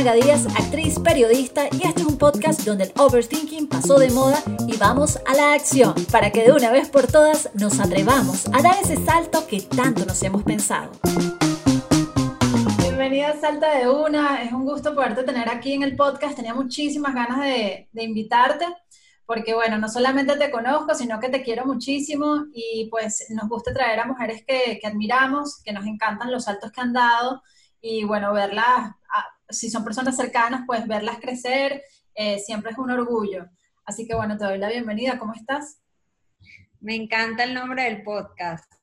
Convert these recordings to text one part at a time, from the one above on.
Maga Díaz, actriz, periodista, y este es un podcast donde el overthinking pasó de moda y vamos a la acción para que de una vez por todas nos atrevamos a dar ese salto que tanto nos hemos pensado. Bienvenida a Salta de Una, es un gusto poderte tener aquí en el podcast, tenía muchísimas ganas de, invitarte porque bueno, no solamente te conozco, sino que te quiero muchísimo y pues nos gusta traer a mujeres que, que admiramos, que nos encantan los saltos que han dado y bueno, verlas, si son personas cercanas, pues verlas crecer eh, siempre es un orgullo. Así que bueno, te doy la bienvenida. ¿Cómo estás? Me encanta el nombre del podcast.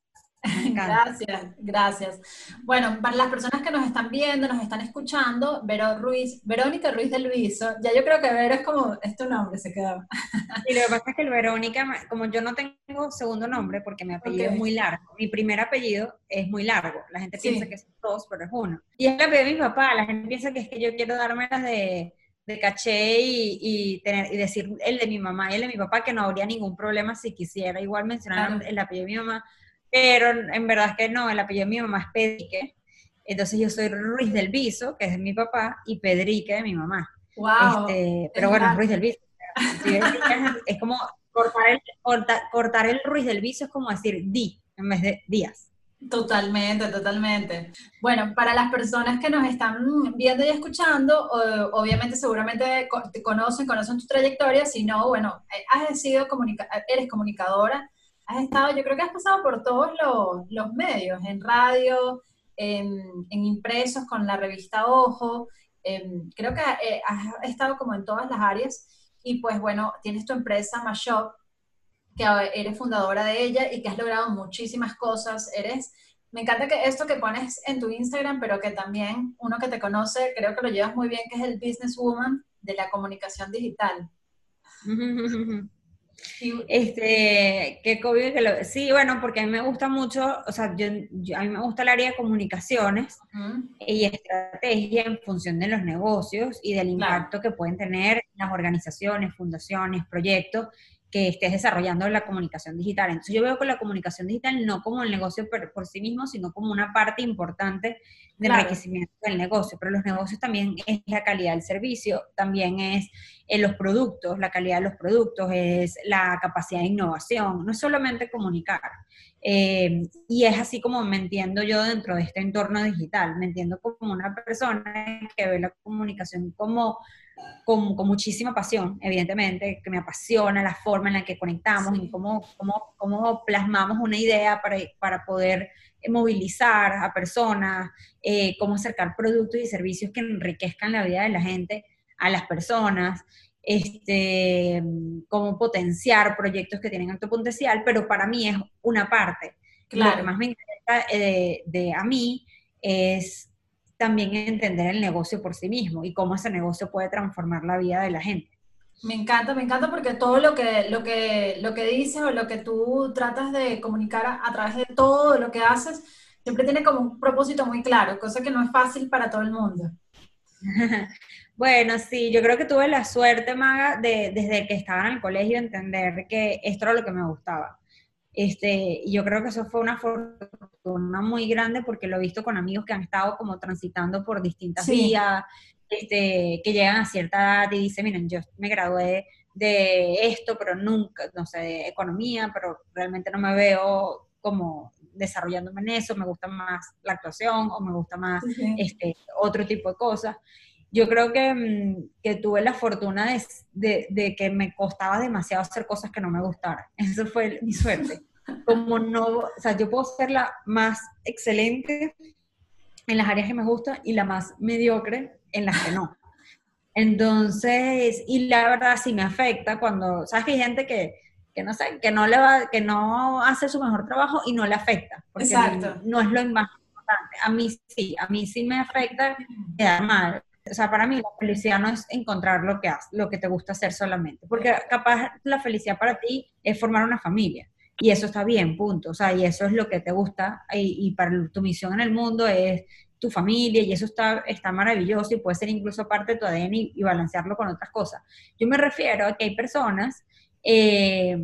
Gracias, gracias. Bueno, para las personas que nos están viendo, nos están escuchando, Vero Ruiz, Verónica Ruiz de Luiso, ya yo creo que Vero es como, es tu nombre, se queda. Y lo que pasa es que el Verónica, como yo no tengo segundo nombre porque mi apellido es muy largo, mi primer apellido es muy largo, la gente piensa que son dos, pero es uno. Y es el apellido de mi papá, la gente piensa que es que yo quiero darme las de de caché y, tener, y decir el de mi mamá y el de mi papá, que no habría ningún problema si quisiera igual mencionar el apellido de mi mamá, pero en verdad es que no, el apellido de mi mamá es Pedrique, entonces yo soy Ruiz del Viso, que es de mi papá, y Pedrique de mi mamá. Wow. Este, pero bueno, Ruiz del Viso. es, como cortar el, cortar, el Ruiz del Viso es como decir di en vez de días. Totalmente, totalmente. Bueno, para las personas que nos están viendo y escuchando, obviamente seguramente te conocen, conocen tu trayectoria, si no, bueno, eh, has sido comunica eres comunicadora, has estado, yo creo que has pasado por todos los, medios, en radio, en, impresos con la revista Ojo, creo que eh, has estado como en todas las áreas y pues bueno, tienes tu empresa Mashop, que eres fundadora de ella y que has logrado muchísimas cosas, eres... Me encanta que esto que pones en tu Instagram, pero que también uno que te conoce, creo que lo llevas muy bien, que es el businesswoman de la comunicación digital. Este, qué COVID que lo... Sí, bueno, porque a mí me gusta mucho, o sea, yo, a mí me gusta el área de comunicaciones y estrategia en función de los negocios y del impacto que pueden tener las organizaciones, fundaciones, proyectos que estés desarrollando la comunicación digital. Entonces yo veo que la comunicación digital no como el negocio por, sí mismo, sino como una parte importante del enriquecimiento del negocio. Pero los negocios también es la calidad del servicio, también es en los productos, la calidad de los productos, es la capacidad de innovación, no es solamente comunicar. Eh, y es así como me entiendo yo dentro de este entorno digital, me entiendo como una persona que ve la comunicación como con, muchísima pasión, evidentemente, que me apasiona la forma en la que conectamos y cómo, cómo, cómo, plasmamos una idea para, para poder movilizar a personas, eh, cómo acercar productos y servicios que enriquezcan la vida de la gente a las personas, este, cómo potenciar proyectos que tienen alto potencial, pero para mí es una parte. Lo que más me interesa eh, de a mí es también entender el negocio por sí mismo y cómo ese negocio puede transformar la vida de la gente. Me encanta, me encanta porque todo lo que, lo que, lo que dices o lo que tú tratas de comunicar a, través de todo lo que haces, siempre tiene como un propósito muy claro, cosa que no es fácil para todo el mundo. bueno, sí, yo creo que tuve la suerte, Maga, de desde que estaba en el colegio entender que esto era lo que me gustaba. Este, y yo creo que eso fue una fortuna muy grande porque lo he visto con amigos que han estado como transitando por distintas vías, este, que llegan a cierta edad y dicen, miren, yo me gradué de esto, pero nunca, no sé, de economía, pero realmente no me veo como desarrollándome en eso, me gusta más la actuación o me gusta más este, otro tipo de cosas. Yo creo que, mm, que tuve la fortuna de, de, de, que me costaba demasiado hacer cosas que no me gustaran. Eso fue mi suerte como no, o sea, yo puedo ser la más excelente en las áreas que me gustan y la más mediocre en las que no. Entonces, y la verdad sí me afecta cuando, sabes que hay gente que, que no sé, que no le va, que no hace su mejor trabajo y no le afecta, porque Exacto. no es lo más importante. A mí sí, a mí sí me afecta quedar mal. O sea, para mí la felicidad no es encontrar lo que haces, lo que te gusta hacer solamente, porque capaz la felicidad para ti es formar una familia y eso está bien, punto. O sea, y eso es lo que te gusta y, para tu misión en el mundo es tu familia y eso está, está maravilloso y puede ser incluso parte de tu ADN y, balancearlo con otras cosas. Yo me refiero a que hay personas eh,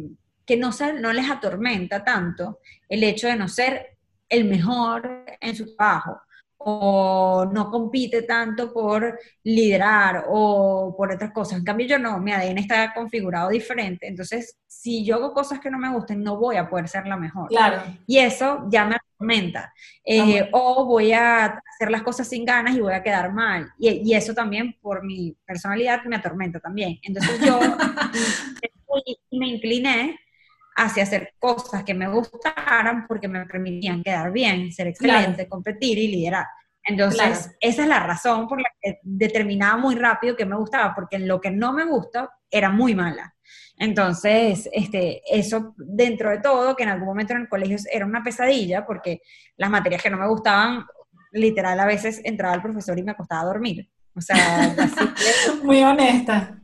que no, no les atormenta tanto el hecho de no ser el mejor en su trabajo o no compite tanto por liderar o por otras cosas. En cambio yo no, mi ADN está configurado diferente. Entonces, si yo hago cosas que no me gusten, no voy a poder ser la mejor. Claro. Y eso ya me atormenta. Eh, o voy a hacer las cosas sin ganas y voy a quedar mal. Y, y eso también por mi personalidad me atormenta también. Entonces yo me incliné hacia hacer cosas que me gustaran porque me permitían quedar bien, ser excelente, competir y liderar. Entonces, esa es la razón por la que determinaba muy rápido que me gustaba, porque en lo que no me gusta era muy mala. Entonces, este, eso dentro de todo, que en algún momento en el colegio era una pesadilla, porque las materias que no me gustaban, literal, a veces entraba el profesor y me acostaba a dormir. O sea, así muy honesta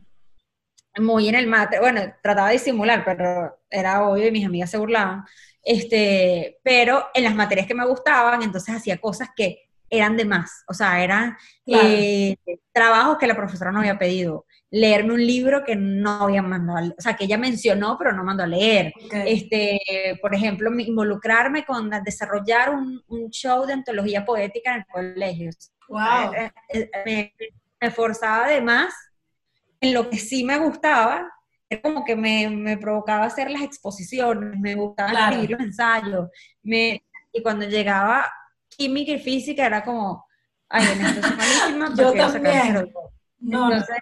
muy en el mate, bueno, trataba de disimular, pero era obvio y mis amigas se burlaban, este, pero en las materias que me gustaban, entonces hacía cosas que eran de más, o sea, eran eh, trabajos que la profesora no había pedido, leerme un libro que no había mandado, o sea, que ella mencionó, pero no mandó a leer. Este, por ejemplo, involucrarme con desarrollar un, show de antología poética en el colegio. Wow. Eh, eh, me, me esforzaba además en lo que sí me gustaba, era como que me, provocaba hacer las exposiciones, me gustaba escribir los ensayos, me, y cuando llegaba química y física era como, ay, en esto es malísima, yo también. Entonces,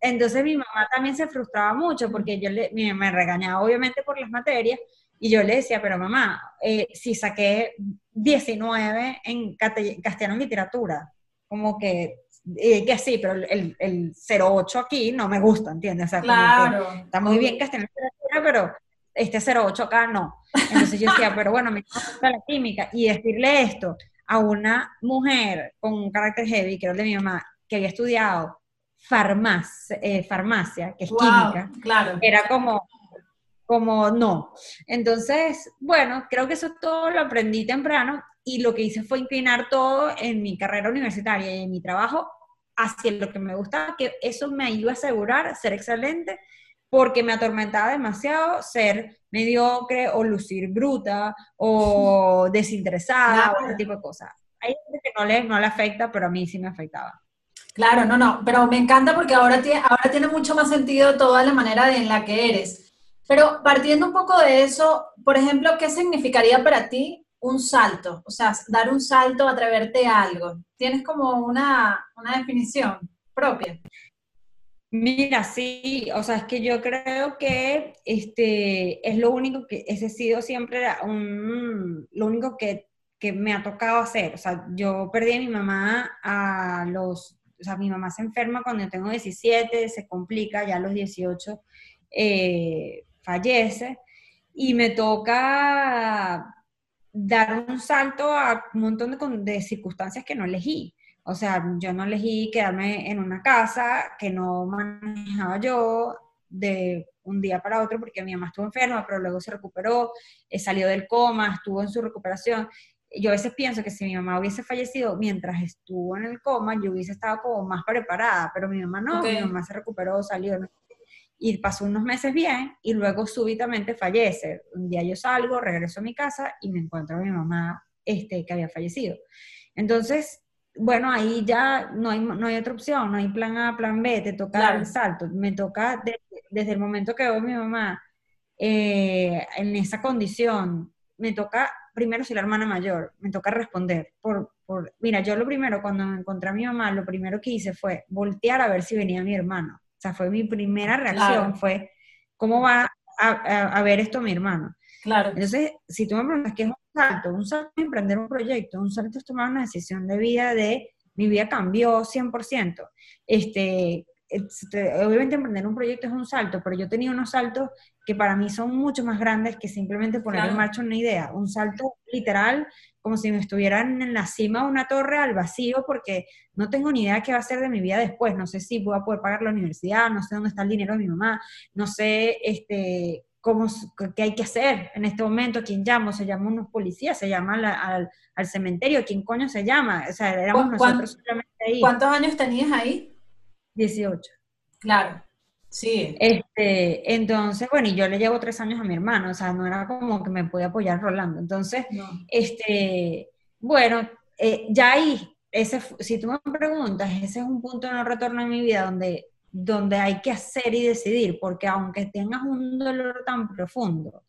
entonces mi mamá también se frustraba mucho porque yo le, me regañaba obviamente por las materias y yo le decía, pero mamá, eh, si saqué 19 en castellano en literatura, como que que sí, pero el, el 08 aquí no me gusta, ¿entiendes? O sea, claro. está muy bien que esté en la pero este 08 acá no. Entonces yo decía, pero bueno, me gusta la química. Y decirle esto a una mujer con un carácter heavy, que era el de mi mamá, que había estudiado farmacia, eh, farmacia que es química, claro. era como, como no. Entonces, bueno, creo que eso todo lo aprendí temprano y lo que hice fue inclinar todo en mi carrera universitaria y en mi trabajo hacia lo que me gustaba, que eso me iba a asegurar ser excelente, porque me atormentaba demasiado ser mediocre o lucir bruta o desinteresada o ese tipo de cosas. Hay gente que no le, no le afecta, pero a mí sí me afectaba. Claro, no, no, pero me encanta porque ahora tiene, ahora tiene mucho más sentido toda la manera en la que eres. Pero partiendo un poco de eso, por ejemplo, ¿qué significaría para ti un salto, o sea, dar un salto, atreverte a algo. ¿Tienes como una, definición propia? Mira, sí, o sea, es que yo creo que este es lo único que, ese ha sido siempre un, lo único que, me ha tocado hacer. O sea, yo perdí a mi mamá a los, o sea, mi mamá se enferma cuando yo tengo 17, se complica, ya a los 18 eh, fallece, y me toca dar un salto a un montón de, circunstancias que no elegí. O sea, yo no elegí quedarme en una casa que no manejaba yo de un día para otro porque mi mamá estuvo enferma, pero luego se recuperó, eh, salió del coma, estuvo en su recuperación. Yo a veces pienso que si mi mamá hubiese fallecido mientras estuvo en el coma, yo hubiese estado como más preparada, pero mi mamá no, mi mamá se recuperó, salió, y pasó unos meses bien y luego súbitamente fallece. Un día yo salgo, regreso a mi casa y me encuentro a mi mamá este, que había fallecido. Entonces, bueno, ahí ya no hay, no hay otra opción, no hay plan A, plan B, te toca dar el salto. Me toca desde el momento que veo a mi mamá eh, en esa condición, me toca, primero soy la hermana mayor, me toca responder. Por, por, mira, yo lo primero, cuando me encontré a mi mamá, lo primero que hice fue voltear a ver si venía mi hermano sea, fue mi primera reacción, fue, ¿cómo va a, ver esto mi hermano? Claro. Entonces, si tú me preguntas qué es un salto, un salto es emprender un proyecto, un salto es tomar una decisión de vida de, mi vida cambió 100%. Este, obviamente emprender un proyecto es un salto, pero yo tenía unos saltos que para mí son mucho más grandes que simplemente poner en marcha una idea. Un salto literal como si me estuvieran en la cima de una torre al vacío porque no tengo ni idea qué va a ser de mi vida después. No sé si voy a poder pagar la universidad, no sé dónde está el dinero de mi mamá, no sé este, cómo, qué hay que hacer en este momento, quién llamo, se llama unos policías, se llama al, al, cementerio, quién coño se llama. O sea, éramos nosotros solamente ahí. ¿Cuántos años tenías ahí? 18. Claro. Sí. Este, entonces, bueno, y yo le llevo tres años a mi hermano, o sea, no era como que me podía apoyar Rolando. Entonces, este, bueno, eh, ya ahí ese, si tú me preguntas, ese es un punto de no retorno en mi vida donde, donde hay que hacer y decidir, porque aunque tengas un dolor tan profundo,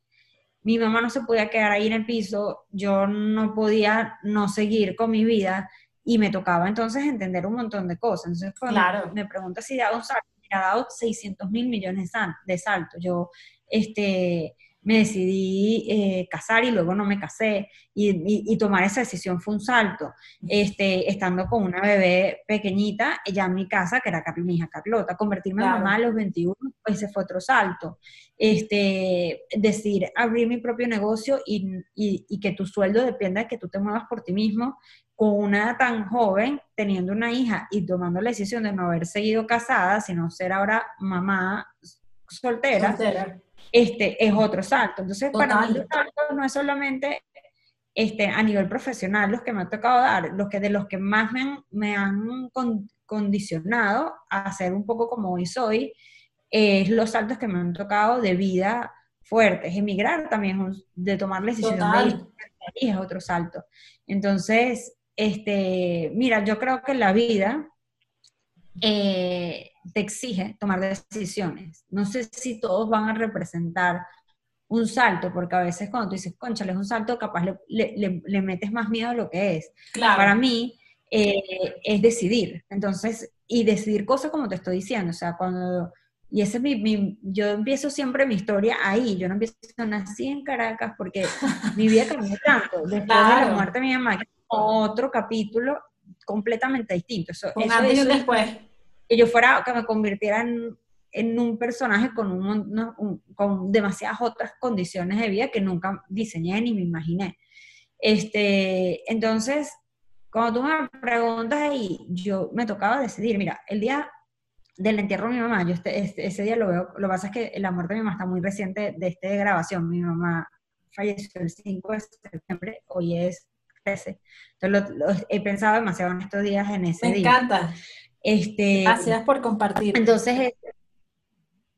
mi mamá no se podía quedar ahí en el piso, yo no podía no seguir con mi vida y me tocaba entonces entender un montón de cosas. Entonces, claro. me pregunta si dado un salto, me ha dado 600 mil millones de saltos. Yo, este, me decidí eh, casar y luego no me casé y, tomar esa decisión fue un salto. Este, estando con una bebé pequeñita, ya en mi casa, que era mi hija Carlota, convertirme en mamá a los 21, pues ese fue otro salto. Este, decir, abrir mi propio negocio y, y, que tu sueldo dependa de que tú te muevas por ti mismo, con una tan joven, teniendo una hija y tomando la decisión de no haber seguido casada, sino ser ahora mamá soltera. soltera este es otro salto. Entonces, para mí no es solamente este, a nivel profesional los que me ha tocado dar, los que de los que más me han, me han condicionado a ser un poco como hoy soy, es los saltos que me han tocado de vida fuertes. Emigrar también, de tomar la decisión de ir, es otro salto. Entonces, este, mira, yo creo que la vida eh, te exige tomar decisiones. No sé si todos van a representar un salto, porque a veces cuando tú dices, concha, es un salto, capaz le, metes más miedo a lo que es. Para mí eh, es decidir. Entonces, y decidir cosas como te estoy diciendo, o sea, cuando... Y ese es mi, yo empiezo siempre mi historia ahí, yo no empiezo, nací en Caracas porque mi vida cambió tanto, después de la muerte de mi mamá, otro capítulo completamente distinto. Eso, un antes y después que yo fuera, que me convirtiera en, en un personaje con, un, con demasiadas otras condiciones de vida que nunca diseñé ni me imaginé. Este, entonces, cuando tú me preguntas ahí, yo me tocaba decidir, mira, el día del entierro de mi mamá, yo este, este, ese día lo veo, lo que pasa es que la muerte de mi mamá está muy reciente de esta grabación, mi mamá falleció el 5 de septiembre, hoy es 13, entonces he pensado demasiado en estos días en ese día. Me encanta. Este, Gracias por compartir. Entonces,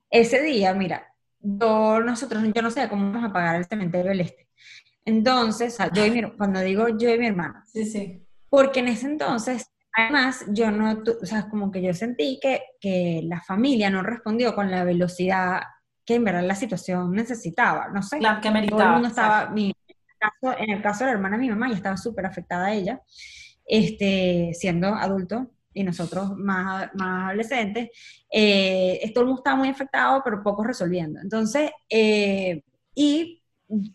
ese día, mira, yo, nosotros, yo no sé cómo vamos a pagar el cementerio del Este. Entonces, yo y mi, cuando digo yo y mi hermano, sí, sí. porque en ese entonces, además, yo no, o sea, como que yo sentí que, que la familia no respondió con la velocidad que en verdad la situación necesitaba, no sé. Claro, que Todo el mundo estaba, mi, en el caso de la hermana de mi mamá, ya estaba súper afectada a ella, este, siendo adulto, y nosotros más, más adolescentes, eh, todo estaba muy afectado, pero poco resolviendo. Entonces, eh, y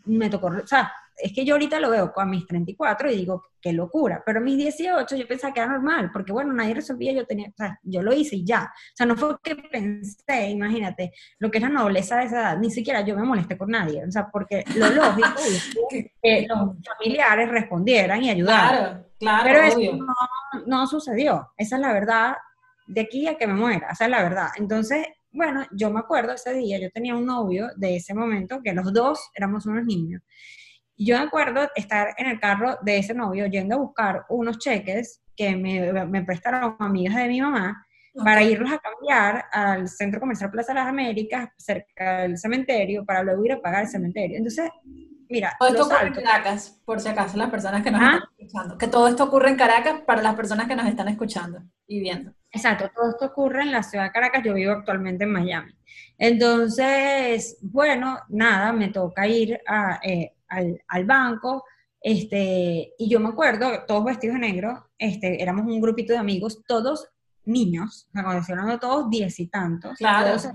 me tocó, o sea, es que yo ahorita lo veo con mis 34 y digo, qué locura, pero a mis 18 yo pensaba que era normal, porque bueno, nadie resolvía, yo tenía, o sea, yo lo hice y ya. O sea, no fue que pensé, imagínate, lo que es la nobleza de esa edad, ni siquiera yo me molesté con nadie, o sea, porque lo lógico es que los familiares respondieran y ayudaran. Claro, claro, pero eso no, no sucedió, esa es la verdad, de aquí a que me muera, esa es la verdad. Entonces, bueno, yo me acuerdo ese día, yo tenía un novio de ese momento, que los dos éramos unos niños, yo me acuerdo estar en el carro de ese novio yendo a buscar unos cheques que me, me prestaron amigas de mi mamá para irlos a cambiar al Centro Comercial Plaza de las Américas, cerca del cementerio, para luego ir a pagar el cementerio. Entonces, mira. Todo esto ocurre en Caracas, por si acaso, las personas que nos ¿Ah? están escuchando. Que todo esto ocurre en Caracas para las personas que nos están escuchando y viendo. Exacto, todo esto ocurre en la ciudad de Caracas, yo vivo actualmente en Miami. Entonces, bueno, nada, me toca ir a, eh, al, banco, este, y yo me acuerdo, todos vestidos de negro, este, éramos un grupito de amigos, todos niños, o sea, cuando todos diez y tantos. Claro, todos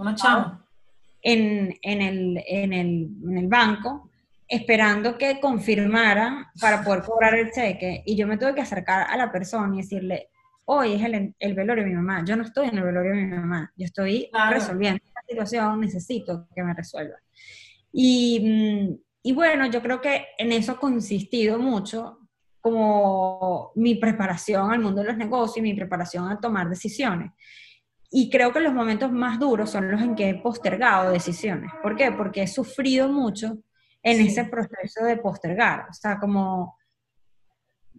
en, en, el, en, el, en el banco, esperando que confirmaran para poder cobrar el cheque, y yo me tuve que acercar a la persona y decirle, hoy es el, el, velorio de mi mamá, yo no estoy en el velorio de mi mamá, yo estoy resolviendo esta situación, necesito que me resuelva. Y, mm, y bueno, yo creo que en eso ha consistido mucho como mi preparación al mundo de los negocios, mi preparación a tomar decisiones. Y creo que los momentos más duros son los en que he postergado decisiones. ¿Por qué? Porque he sufrido mucho en ese proceso de postergar. O sea, como,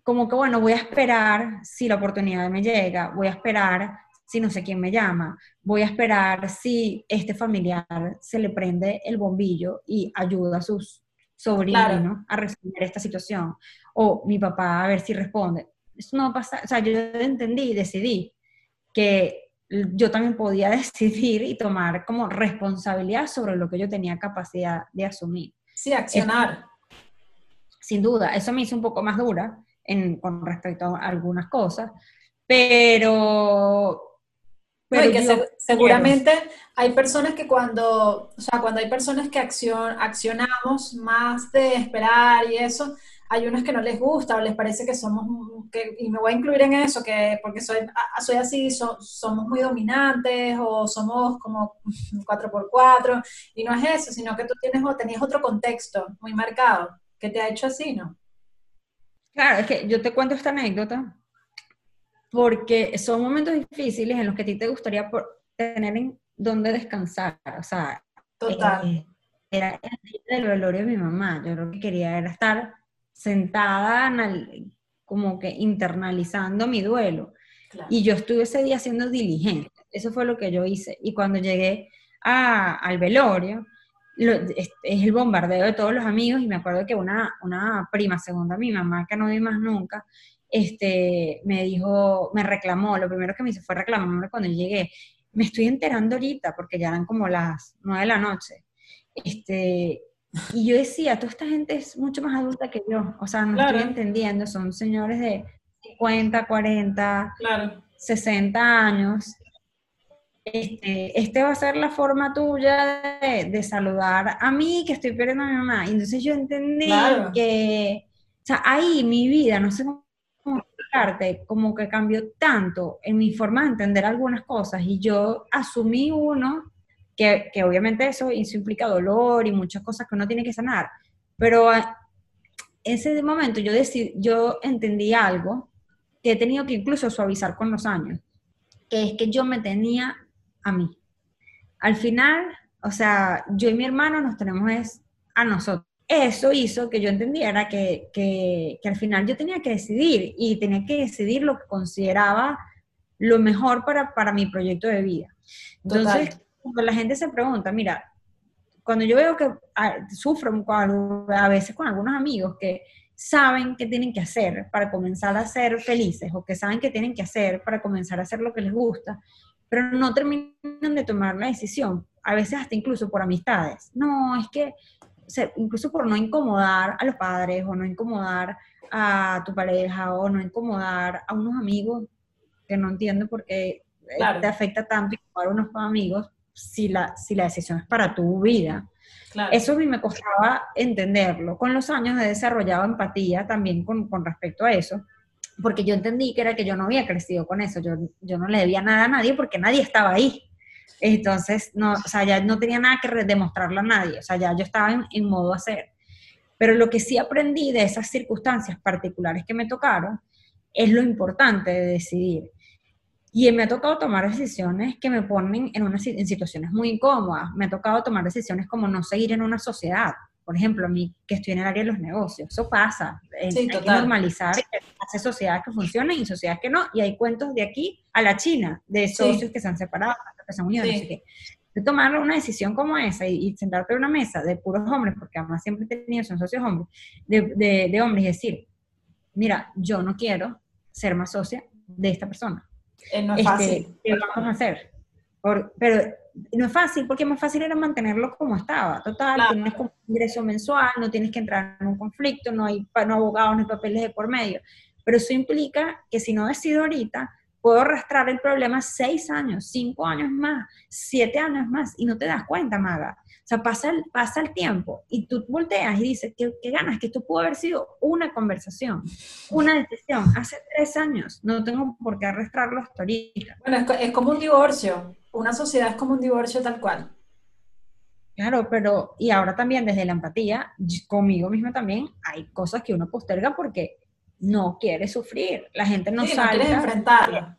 como que, bueno, voy a esperar si la oportunidad me llega, voy a esperar si no sé quién me llama, voy a esperar si este familiar se le prende el bombillo y ayuda a sus sobrino a resolver esta situación, o mi papá a ver si responde. eso no pasa, o sea, yo entendí y decidí que yo también podía decidir y tomar como responsabilidad sobre lo que yo tenía capacidad de asumir. Sí, accionar. sin duda, eso me hizo un poco más dura en, con respecto a algunas cosas, pero... pero que seguramente hay personas que cuando, o sea, cuando hay personas que accion, accionamos más de esperar y eso, hay unos que no les gusta o les parece que somos, que, y me voy a incluir en eso, que porque soy, soy así, somos muy dominantes o somos como 4x4, y no es eso, sino que tú tienes o tenías otro contexto muy marcado que te ha hecho así, ¿no? Claro, es que yo te cuento esta anécdota porque son momentos difíciles en los que a ti te gustaría tener en dónde descansar, o sea, Total. Eh, era el velorio de mi mamá, yo lo que quería era estar sentada como que internalizando mi duelo. Y yo estuve ese día siendo diligente, eso fue lo que yo hice. Y cuando llegué al velorio, es, el bombardeo de todos los amigos y me acuerdo que una, una prima, segunda mi mamá, que no vi más nunca, este, me dijo, me reclamó, lo primero que me hizo fue reclamarme cuando llegué. Me estoy enterando ahorita, porque ya eran como las nueve de la noche. Este, y yo decía, toda esta gente es mucho más adulta que yo, o sea, no estoy entendiendo, son señores de 50, 40, 60 años. Este, este, va a ser la forma tuya de, saludar a mí que estoy perdiendo a mi mamá. Y entonces yo entendí que, o sea, ahí mi vida, no sé cómo como que cambió tanto en mi forma de entender algunas cosas y yo asumí uno que, obviamente eso, implica dolor y muchas cosas que uno tiene que sanar, pero en ese momento yo, decidí, yo entendí algo que he tenido que incluso suavizar con los años, que es que yo me tenía a mí. Al final, o sea, yo y mi hermano nos tenemos es a nosotros. Eso hizo que yo entendiera que, que, que al final yo tenía que decidir y tenía que decidir lo que consideraba lo mejor para, para mi proyecto de vida. Entonces, cuando la gente se pregunta, mira, cuando yo veo que ah, sufro a veces con algunos amigos que saben qué tienen que hacer para comenzar a ser felices o que saben qué tienen que hacer para comenzar a hacer lo que les gusta, pero no terminan de tomar la decisión, a veces hasta incluso por amistades. No, es que, incluso por no incomodar a los padres o no incomodar a tu pareja o no incomodar a unos amigos que no entiendo por qué eh, te afecta tanto incomodar a unos amigos, si la, si la decisión es para tu vida. Eso a mí me costaba entenderlo. Con los años he desarrollado empatía también con, con, respecto a eso, porque yo entendí que era que yo no había crecido con eso, yo, yo no le debía nada a nadie porque nadie estaba ahí. Entonces, no, o sea, ya no tenía nada que demostrarle a nadie, o sea, ya yo estaba en, en modo hacer. Pero lo que sí aprendí de esas circunstancias particulares que me tocaron es lo importante de decidir. Y me ha tocado tomar decisiones que me ponen en, una, en situaciones muy incómodas. Me ha tocado tomar decisiones como no seguir en una sociedad. Por ejemplo, a mí que estoy en el área de los negocios. Eso pasa. Eh, hay que normalizar hace sociedades que funcionan y sociedades que no. Y hay cuentos de aquí a la China, de socios que se han separado, que se han unido, no sé qué. De tomar una decisión como esa y, sentarte en una mesa de puros hombres, porque además siempre he tenido, son socios hombres, de, de, de hombres, y decir, mira, yo no quiero ser más socia de esta persona eh, no es este, fácil. ¿Qué vamos a hacer? Pero no es fácil, porque más fácil era mantenerlo como estaba. Total, tienes un ingreso mensual, no tienes que entrar en un conflicto, no hay no abogados ni papeles de por medio. Pero eso implica que si no decido ahorita, puedo arrastrar el problema seis años, cinco años más, siete años más, y no te das cuenta, Maga. O sea, pasa el, pasa el tiempo y tú volteas y dices, ¿qué, ¿qué, ganas? Que esto pudo haber sido una conversación, una decisión hace tres años. No tengo por qué arrastrarlo hasta ahorita. Bueno, es, como un divorcio. Una sociedad es como un divorcio tal cual. Claro, pero y ahora también desde la empatía, conmigo misma también, hay cosas que uno posterga porque no quiere sufrir. La gente no sabe. No enfrentarlo.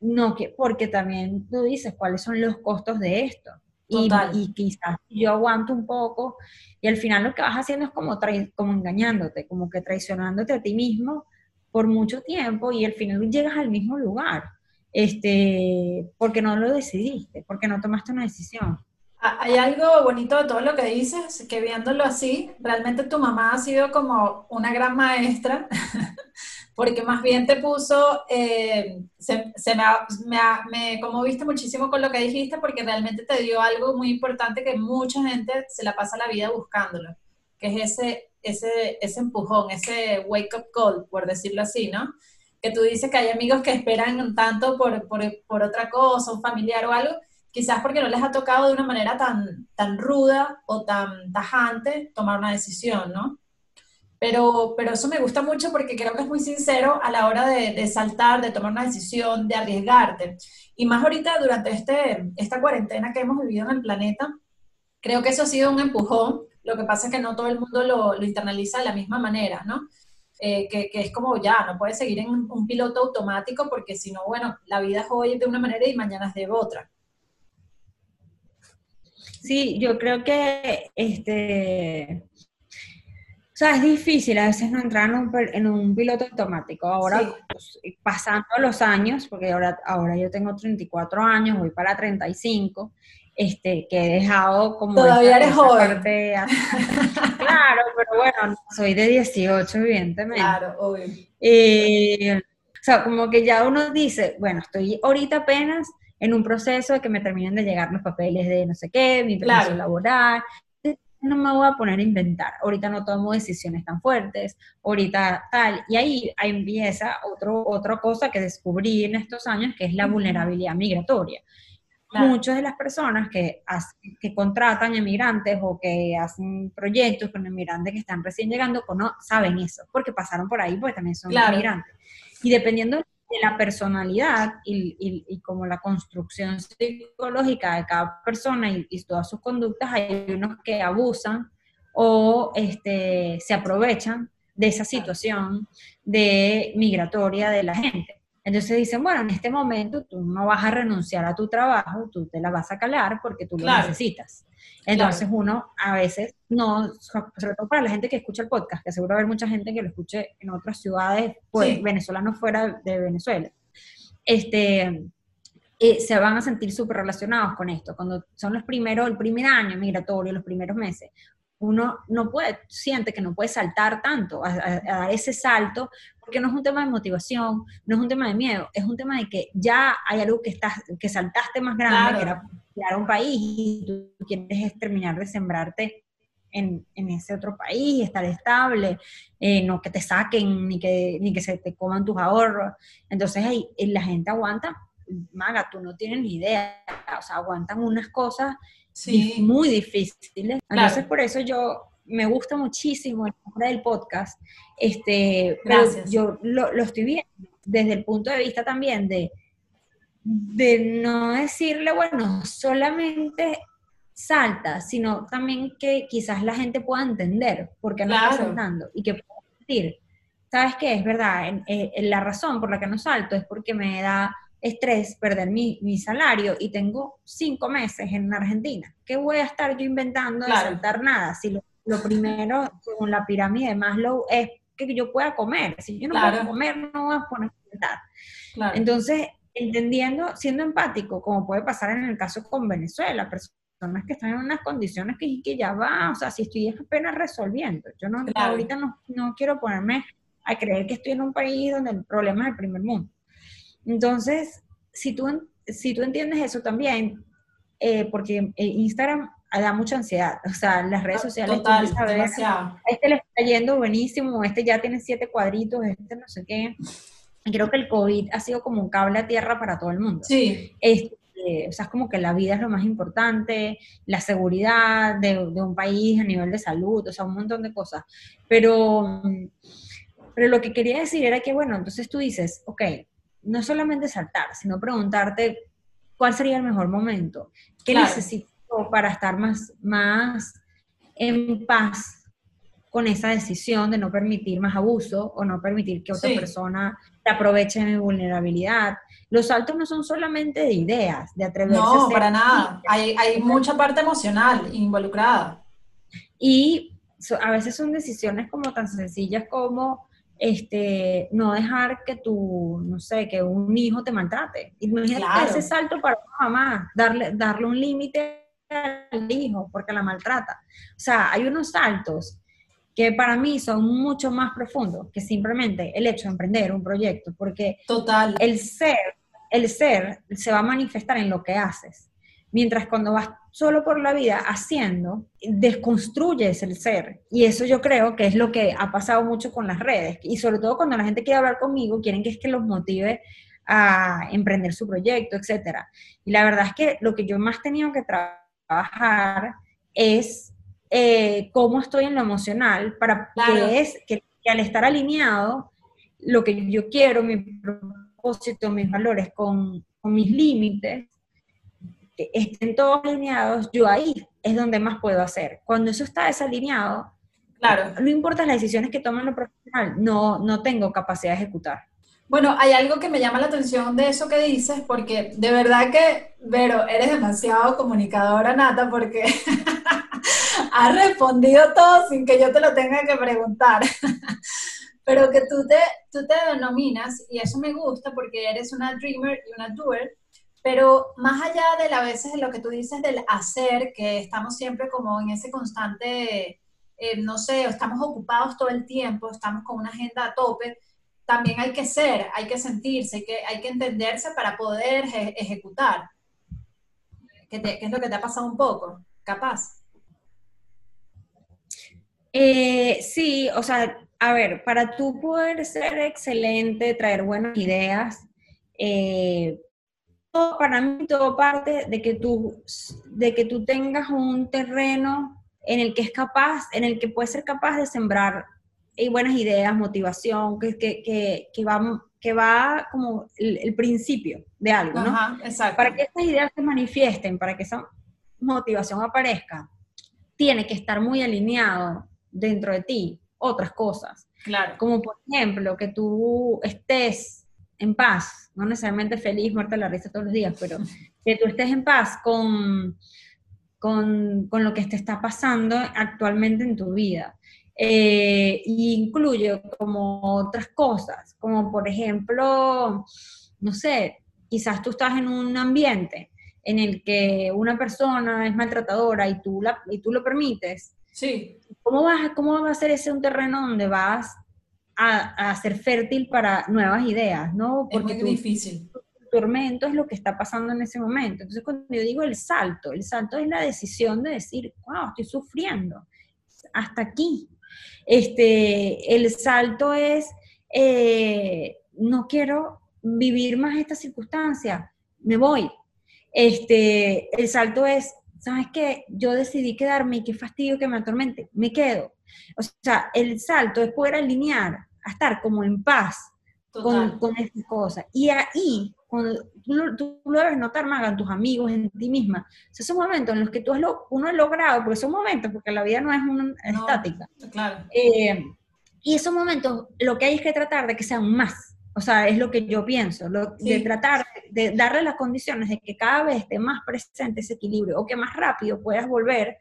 No, que, porque también tú dices cuáles son los costos de esto. Y, quizás yo aguanto un poco y al final lo que vas haciendo es como, como engañándote, como que traicionándote a ti mismo por mucho tiempo y al final llegas al mismo lugar, este, porque no lo decidiste, porque no tomaste una decisión. Hay algo bonito de todo lo que dices, que viéndolo así, realmente tu mamá ha sido como una gran maestra porque más bien te puso, eh, se, se me, me, me, conmoviste muchísimo con lo que dijiste, porque realmente te dio algo muy importante que mucha gente se la pasa la vida buscándolo, que es ese, ese, ese empujón, ese wake up call, por decirlo así, ¿no? Que tú dices que hay amigos que esperan tanto por, por, por otra cosa, un familiar o algo, quizás porque no les ha tocado de una manera tan, tan ruda o tan tajante tomar una decisión, ¿no? Pero, pero eso me gusta mucho porque creo que es muy sincero a la hora de, saltar, de tomar una decisión, de arriesgarte. Y más ahorita durante este, esta cuarentena que hemos vivido en el planeta, creo que eso ha sido un empujón. Lo que pasa es que no todo el mundo lo, lo internaliza de la misma manera, ¿no? Eh, que, que, es como ya, no puedes seguir en un piloto automático porque si no, bueno, la vida es hoy de una manera y mañana es de otra. Sí, yo creo que este, o sea, es difícil a veces no entrar en un, en un piloto automático. Ahora, sí. pues, pasando los años, porque ahora, ahora yo tengo 34 años, voy para 35, este, que he dejado como... Todavía eres joven. Parte, claro, pero bueno, soy de 18, evidentemente. Claro, obvio. Eh, o sea, como que ya uno dice, bueno, estoy ahorita apenas en un proceso de que me terminen de llegar los papeles de no sé qué, mi permiso Claro. laboral, no me voy a poner a inventar, ahorita no tomo decisiones tan fuertes, ahorita tal, y ahí, ahí empieza otro, otra cosa que descubrí en estos años, que es la vulnerabilidad migratoria. Claro. Muchas de las personas que, hacen- que contratan emigrantes o que hacen proyectos con emigrantes que están recién llegando, cono- saben eso, porque pasaron por ahí, porque también son Claro. emigrantes. Y dependiendo de la personalidad y, y- y como la construcción psicológica de cada persona y, y todas sus conductas, hay unos que abusan o este, se aprovechan de esa situación de migratoria de la gente. Entonces dicen, bueno, en este momento tú no vas a renunciar a tu trabajo, tú te la vas a calar porque tú lo necesitas. Entonces uno a veces no, so- sobre todo para la gente que escucha el podcast, que seguro va a haber mucha gente que lo escuche en otras ciudades, pues Sí. venezolanos fuera de Venezuela, este, eh, se van a sentir súper relacionados con esto. Cuando son los primeros, el primer año migratorio, los primeros meses, uno no puede, siente que no puede saltar tanto, a, a- a dar ese salto, porque no es un tema de motivación, no es un tema de miedo, es un tema de que ya hay algo que, estás, que saltaste más grande, Claro. que era crear un país y tú quieres es terminar de sembrarte en, en ese otro país, estar estable, eh, no que te saquen ni que, ni que se te coman tus ahorros. Entonces ahí eh, la gente aguanta, maga, tú no tienes ni idea, o sea, aguantan unas cosas Sí. muy difíciles. Entonces, por eso yo me gusta muchísimo el nombre del podcast, este, pero Gracias. yo lo, lo estoy viendo desde el punto de vista también de, de no decirle, bueno, solamente salta, sino también que quizás la gente pueda entender por qué no está saltando y que pueda decir, ¿sabes qué? Es verdad, en- en- en la razón por la que no salto es porque me da estrés perder mi, mi salario y tengo cinco meses en Argentina. ¿Qué voy a estar yo inventando de Claro. saltar nada? Si lo, lo primero, según la pirámide de Maslow, es que yo pueda comer. Si yo no Claro. puedo comer, no voy a poner a inventar. Claro. Entonces, entendiendo, siendo empático, como puede pasar en el caso con Venezuela, personas que están en unas condiciones que, que ya va, o sea, si estoy apenas resolviendo. Yo no, ahorita no, no quiero ponerme a creer que estoy en un país donde el problema es el primer mundo. Entonces, si tú, si tú entiendes eso también, eh, porque eh, Instagram da mucha ansiedad, o sea, las redes sociales tú Total, demasiado. este le está yendo buenísimo, este ya tiene siete cuadritos, este no sé qué. Creo que el COVID ha sido como un cable a tierra para todo el mundo. Sí, Este, o sea, es como que la vida es lo más importante, la seguridad de, de un país a nivel de salud, o sea, un montón de cosas. Pero, pero lo que quería decir era que, bueno, entonces tú dices, ok, no solamente saltar, sino preguntarte cuál sería el mejor momento, qué Claro. necesito para estar más, más en paz con esa decisión de no permitir más abuso o no permitir que otra Sí. persona se aproveche mi vulnerabilidad. Los saltos no son solamente de ideas, de atreverse a no, hacer para nada. Hay, hay mucha parte emocional involucrada. Y a veces son decisiones como tan sencillas como este, no dejar que tu, no sé, que un hijo te maltrate. Imagínate Claro. ese salto para una mamá, darle, darle un límite al hijo porque la maltrata. O sea, hay unos saltos que para mí son mucho más profundos que simplemente el hecho de emprender un proyecto, porque Total. el ser, el ser se va a manifestar en lo que haces. Mientras cuando vas solo por la vida haciendo, desconstruyes el ser. Y eso yo creo que es lo que ha pasado mucho con las redes. Y sobre todo cuando la gente quiere hablar conmigo, quieren que es que los motive a emprender su proyecto, etc. Y la verdad es que lo que yo más he tenido que trabajar es eh, cómo estoy en lo emocional, para que es que, al estar alineado, lo que yo quiero, mi propósito, mis valores con, con mis límites, estén todos alineados, yo ahí es donde más puedo hacer. Cuando eso está desalineado, claro. no importa las decisiones que tomen lo profesional, no, no tengo capacidad de ejecutar. Bueno, hay algo que me llama la atención de eso que dices, porque de verdad que, Vero, eres demasiado comunicadora, Nata, porque has respondido todo sin que yo te lo tenga que preguntar. Pero que tú te, tú te denominas, y eso me gusta porque eres una dreamer y una doer, pero más allá de a veces de lo que tú dices del hacer, que estamos siempre como en ese constante, eh, no sé, estamos ocupados todo el tiempo, estamos con una agenda a tope, también hay que ser, hay que sentirse, hay que, hay que entenderse para poder ejecutar. ¿Qué, es lo que te ha pasado un poco? Capaz. Eh, sí, o sea, a ver, para tú poder ser excelente, traer buenas ideas, eh, para mí todo parte de que tú, de que tú tengas un terreno en el que es capaz, en el que puedes ser capaz de sembrar eh, buenas ideas, motivación, que, que, que, va, que va como el, principio de algo, ¿no? Para que esas ideas se manifiesten, para que esa motivación aparezca, tiene que estar muy alineado dentro de ti otras cosas. Claro. Como por ejemplo, que tú estés en paz, no necesariamente feliz, muerta la risa todos los días, pero que tú estés en paz con, con, con lo que te está pasando actualmente en tu vida. Eh, incluye como otras cosas, como por ejemplo, no sé, quizás tú estás en un ambiente en el que una persona es maltratadora y tú, la, y tú lo permites. Sí. ¿Cómo, vas, ¿Cómo va a ser ese un terreno donde vas a, ser fértil para nuevas ideas, ¿no? Porque es muy difícil. Tu, tormento es lo que está pasando en ese momento. Entonces, cuando yo digo el salto, el salto es la decisión de decir, wow, estoy sufriendo, hasta aquí. Este, el salto es, eh, no quiero vivir más esta circunstancia, me voy. Este, el salto es, ¿sabes qué? Yo decidí quedarme y qué fastidio que me atormente, me quedo. O sea, el salto es poder alinear a estar como en paz con, con, estas cosas. Y ahí, cuando tú, lo debes notar más en tus amigos, en ti misma, o sea, esos momentos en los que tú has lo, uno ha logrado, porque son momentos, porque la vida no es una estática. Claro. Eh, y esos momentos, lo que hay es que tratar de que sean más. O sea, es lo que yo pienso, lo, de tratar de darle las condiciones de que cada vez esté más presente ese equilibrio o que más rápido puedas volver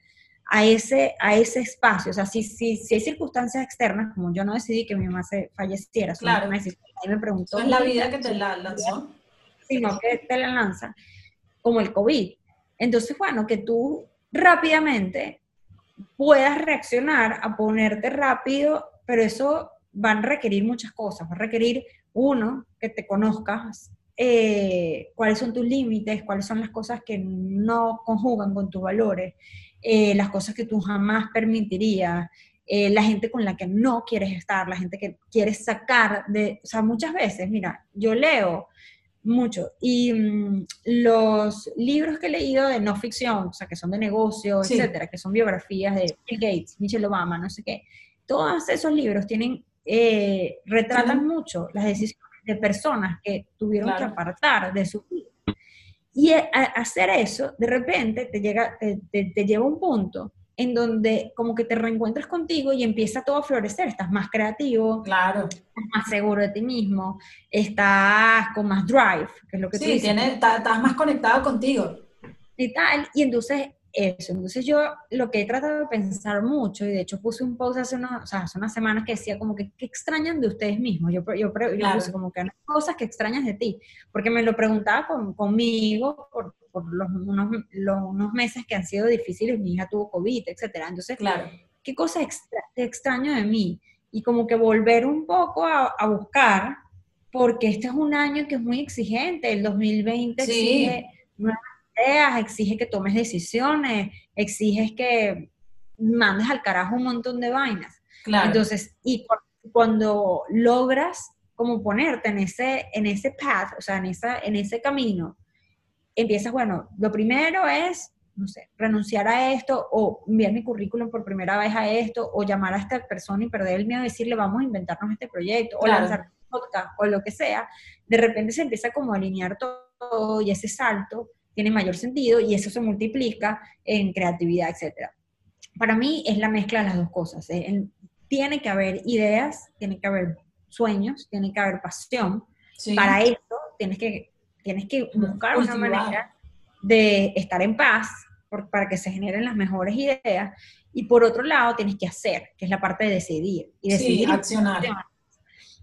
a ese, a ese espacio. O sea, si, si, si hay circunstancias externas, como yo no decidí que mi mamá se falleciera, claro. me, me preguntó. es la vida que te la lanzó. Sino que te la lanza, como el COVID. Entonces, bueno, que tú rápidamente puedas reaccionar a ponerte rápido, pero eso va a requerir muchas cosas. Va a requerir, uno, que te conozcas, eh, cuáles son tus límites, cuáles son las cosas que no conjugan con tus valores, eh, las cosas que tú jamás permitirías, eh, la gente con la que no quieres estar, la gente que quieres sacar de, o sea, muchas veces, mira, yo leo mucho y mm, los libros que he leído de no ficción, o sea, que son de negocio, etcétera, que son biografías de Bill Gates, Michelle Obama, no sé qué, todos esos libros tienen, eh, retratan mucho las decisiones de personas que tuvieron que apartar de su vida y hacer eso, de repente te, llega, te, lleva a un punto en donde como que te reencuentras contigo y empieza todo a florecer, estás más creativo, claro. estás más seguro de ti mismo, estás con más drive, que es lo que sí, tú dices. estás más conectado contigo. Y tal, y entonces eso. Entonces yo lo que he tratado de pensar mucho, y de hecho puse un post hace, o sea, hace unas semanas que decía como que, ¿qué extrañan de ustedes mismos? Yo, yo, yo puse como que hay cosas que extrañas de ti, porque me lo preguntaba con, conmigo por, por los, unos, los, unos, meses que han sido difíciles, mi hija tuvo COVID, etcétera. Entonces, claro. ¿qué cosa extraño de mí? Y como que volver un poco a, buscar, porque este es un año que es muy exigente, el 2020 exige nuevas ideas, exige que tomes decisiones, exige que mandes al carajo un montón de vainas. Entonces, y cuando logras como ponerte en ese, en ese path, o sea, en, esa, en ese camino, empiezas, bueno, lo primero es, no sé, renunciar a esto o enviar mi currículum por primera vez a esto o llamar a esta persona y perder el miedo a decirle, vamos a inventarnos este proyecto o lanzar un podcast o lo que sea, de repente se empieza como a alinear todo y ese salto tiene mayor sentido y eso se multiplica en creatividad, etc. Para mí es la mezcla de las dos cosas. ¿eh? tiene que haber ideas, tiene que haber sueños, tiene que haber pasión. Para eso tienes que, tienes que buscar una manera de estar en paz para que se generen las mejores ideas. Y por otro lado, tienes que hacer, que es la parte de decidir. Y decidir sí, accionar.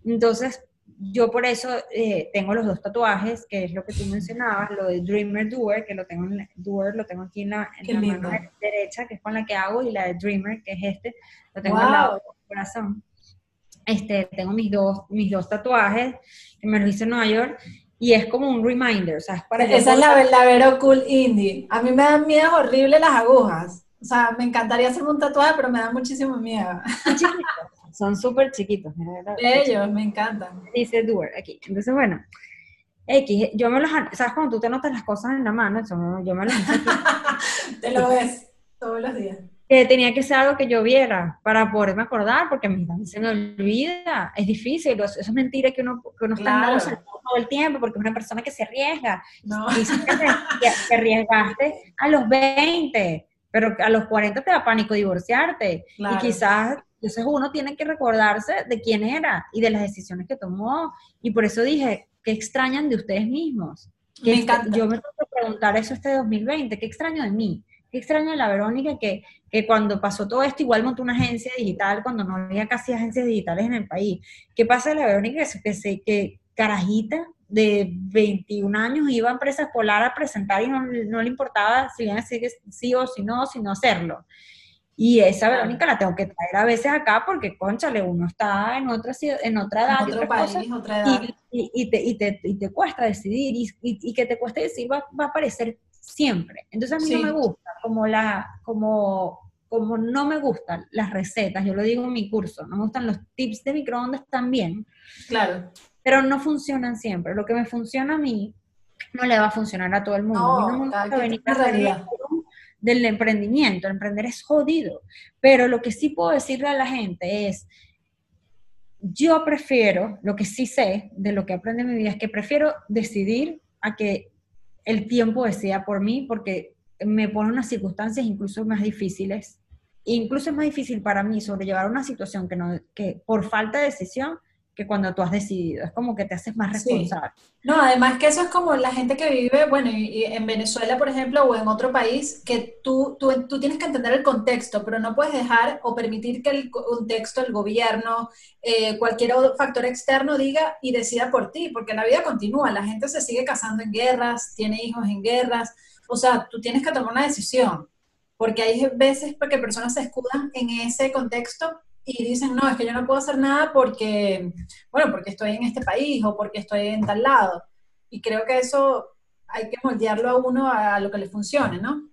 Entonces, yo por eso eh, tengo los dos tatuajes, que es lo que tú mencionabas, lo de Dreamer Doer, que lo tengo en Doer, lo tengo aquí en la, mano derecha, que es con la que hago, y la de Dreamer, que es este, lo tengo al lado del corazón. Este, tengo mis dos, mis dos tatuajes, que me los hice en Nueva York, y es como un reminder, o sea, es para Esa es la, la Vero Cool Indie. A mí me dan miedo horrible las agujas. O sea, me encantaría hacerme un tatuaje, pero me da muchísimo miedo. Son súper chiquitos. Ellos, me encantan. Dice Doer aquí. Entonces, bueno, X, yo me los, ¿sabes cuando tú te notas las cosas en la mano? yo me los Te lo ves todos los días que tenía que ser algo que yo viera para poderme acordar, porque a mí también se me olvida, es difícil, eso es mentira que uno, que uno está todo el tiempo, porque es una persona que se arriesga. No. Dices que te, arriesgaste a los 20, pero a los 40 te da pánico divorciarte. Y quizás, entonces uno tiene que recordarse de quién era y de las decisiones que tomó. Y por eso dije, ¿qué extrañan de ustedes mismos? Me encanta. Yo me tengo que preguntar eso este 2020, ¿qué extraño de mí? Qué extraña la Verónica que, que, cuando pasó todo esto igual montó una agencia digital cuando no había casi agencias digitales en el país. ¿Qué pasa la Verónica que, que, que carajita de 21 años iba a empresas polar a presentar y no, no le importaba si iban a decir sí o si no, sino hacerlo? Y esa Verónica la tengo que traer a veces acá porque, conchale, uno está en otra, en otra edad. En otro país, otra edad. Y, y, te, y, te, y, te, cuesta decidir y, que te cueste decir va, va a aparecer siempre. Entonces a mí no me gusta, como, la, como, como no me gustan las recetas, yo lo digo en mi curso, no me gustan los tips de microondas también. Claro. Pero no funcionan siempre. Lo que me funciona a mí no le va a funcionar a todo el mundo. No, no me venir a del emprendimiento. El emprender es jodido. Pero lo que sí puedo decirle a la gente es, yo prefiero, lo que sí sé de lo que aprendí en mi vida, es que prefiero decidir a que el tiempo decía por mí porque me pone unas circunstancias incluso más difíciles. Incluso es más difícil para mí sobrellevar una situación que, no, que por falta de decisión que cuando tú has decidido. Es como que te haces más responsable. No, además que eso es como la gente que vive, bueno, en Venezuela, por ejemplo, o en otro país, que tú, tú, tú tienes que entender el contexto, pero no puedes dejar o permitir que el contexto, el gobierno, eh, cualquier factor externo diga y decida por ti, porque la vida continúa, la gente se sigue casando en guerras, tiene hijos en guerras, o sea, tú tienes que tomar una decisión, porque hay veces que personas se escudan en ese contexto y dicen, no, es que yo no puedo hacer nada porque, bueno, porque estoy en este país o porque estoy en tal lado. Y creo que eso hay que moldearlo a uno a lo que le funcione, ¿no?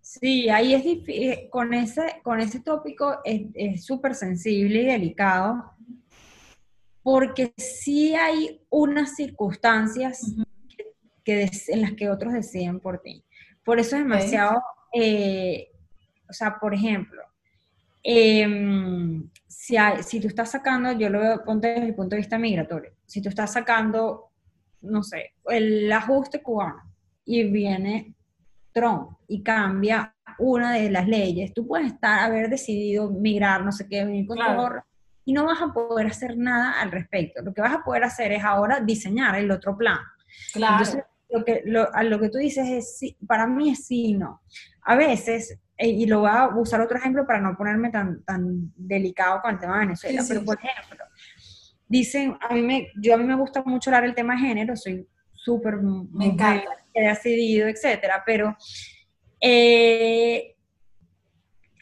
Sí, ahí es difícil, eh, con ese, con ese tópico es súper sensible y delicado, porque sí hay unas circunstancias que, en las que otros deciden por ti. Por eso es demasiado, eh, o sea, por ejemplo, Em, si, si tú estás sacando, yo lo veo, ponte desde el punto de vista migratorio, si tú estás sacando, no sé, el ajuste cubano y viene Trump y cambia una de las leyes, tú puedes estar, haber decidido migrar, no sé qué, venir con y no vas a poder hacer nada al respecto. Lo que vas a poder hacer es ahora diseñar el otro plan. Claro. Entonces, lo que, lo, lo que tú dices es, sí, para mí es sí no. A veces eh, y lo voy a usar otro ejemplo para no ponerme tan, tan delicado con el tema de Venezuela, pero por ejemplo, dicen, a mí me, yo a mí me gusta mucho hablar el tema de género, soy súper me encanta he decidido, etcétera, pero eh,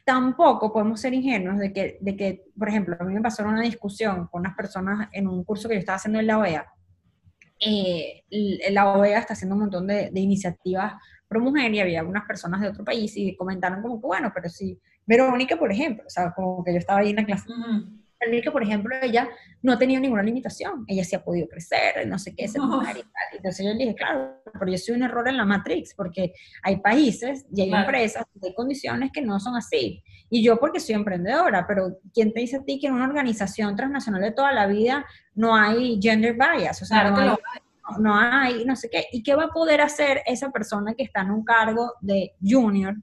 tampoco podemos ser ingenuos de que, de que, por ejemplo, a mí me pasó una discusión con unas personas en un curso que yo estaba haciendo en la OEA. Eh, la OEA está haciendo un montón de, de iniciativas mujer y había algunas personas de otro país y comentaron como que, bueno, pero si Verónica, por ejemplo, o sea, como que yo estaba ahí en la clase. Verónica, por ejemplo, ella no ha tenido ninguna limitación, ella sí ha podido crecer, no sé qué, ser mujer y tal. Entonces yo le dije, claro, pero yo soy un error en la Matrix, porque hay países y hay empresas, y hay condiciones que no son así. Y yo porque soy emprendedora, pero ¿quién te dice a ti que en una organización transnacional de toda la vida no hay gender bias? O sea, no, hay, no hay, no sé qué. ¿Y qué va a poder hacer esa persona que está en un cargo de junior?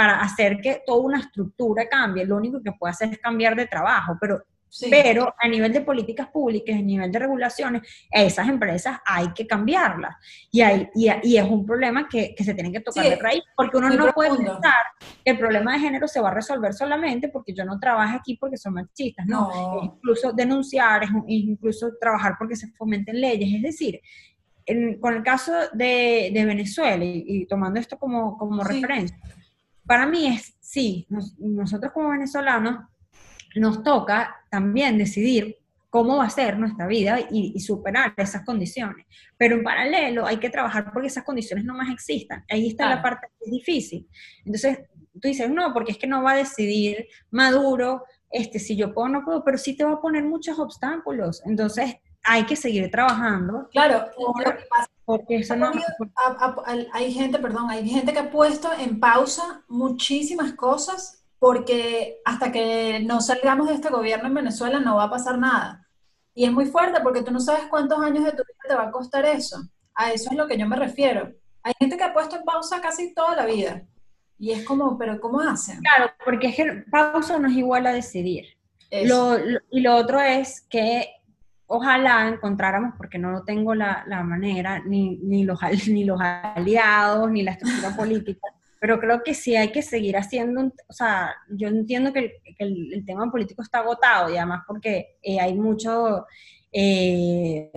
para hacer que toda una estructura cambie. Lo único que puede hacer es cambiar de trabajo, pero Pero a nivel de políticas públicas, a nivel de regulaciones, esas empresas hay que cambiarlas. Y, hay, y, es un problema que, que, se tiene que tocar de raíz, porque uno no puede pensar que el problema de género se va a resolver solamente porque yo no trabajo aquí porque son machistas, ¿no? Incluso denunciar, incluso trabajar porque se fomenten leyes. Es decir, con el caso de, de Venezuela, y, tomando esto como, como referencia, para mí es, sí, nosotros como venezolanos nos toca también decidir cómo va a ser nuestra vida y, superar esas condiciones. Pero en paralelo hay que trabajar porque esas condiciones no más existan. Ahí está la parte difícil. Entonces, tú dices, no, porque es que no va a decidir Maduro, este, si yo puedo o no puedo, pero sí te va a poner muchos obstáculos. Entonces, hay que seguir trabajando. Claro, porque eso no, hay gente, perdón, hay gente que ha puesto en pausa muchísimas cosas porque hasta que no salgamos de este gobierno en Venezuela no va a pasar nada. Y es muy fuerte porque tú no sabes cuántos años de tu vida te va a costar eso. A eso es lo que yo me refiero. Hay gente que ha puesto en pausa casi toda la vida. Y es como, pero ¿cómo hacen? Claro, porque es que pausa no es igual a decidir. Lo, y lo otro es que ojalá encontráramos, porque no lo tengo la, manera, ni, ni, los, ni los aliados, ni la estructura política, pero creo que sí hay que seguir haciendo, o sea, yo entiendo que el, tema político está agotado y además porque eh, hay mucho, eh,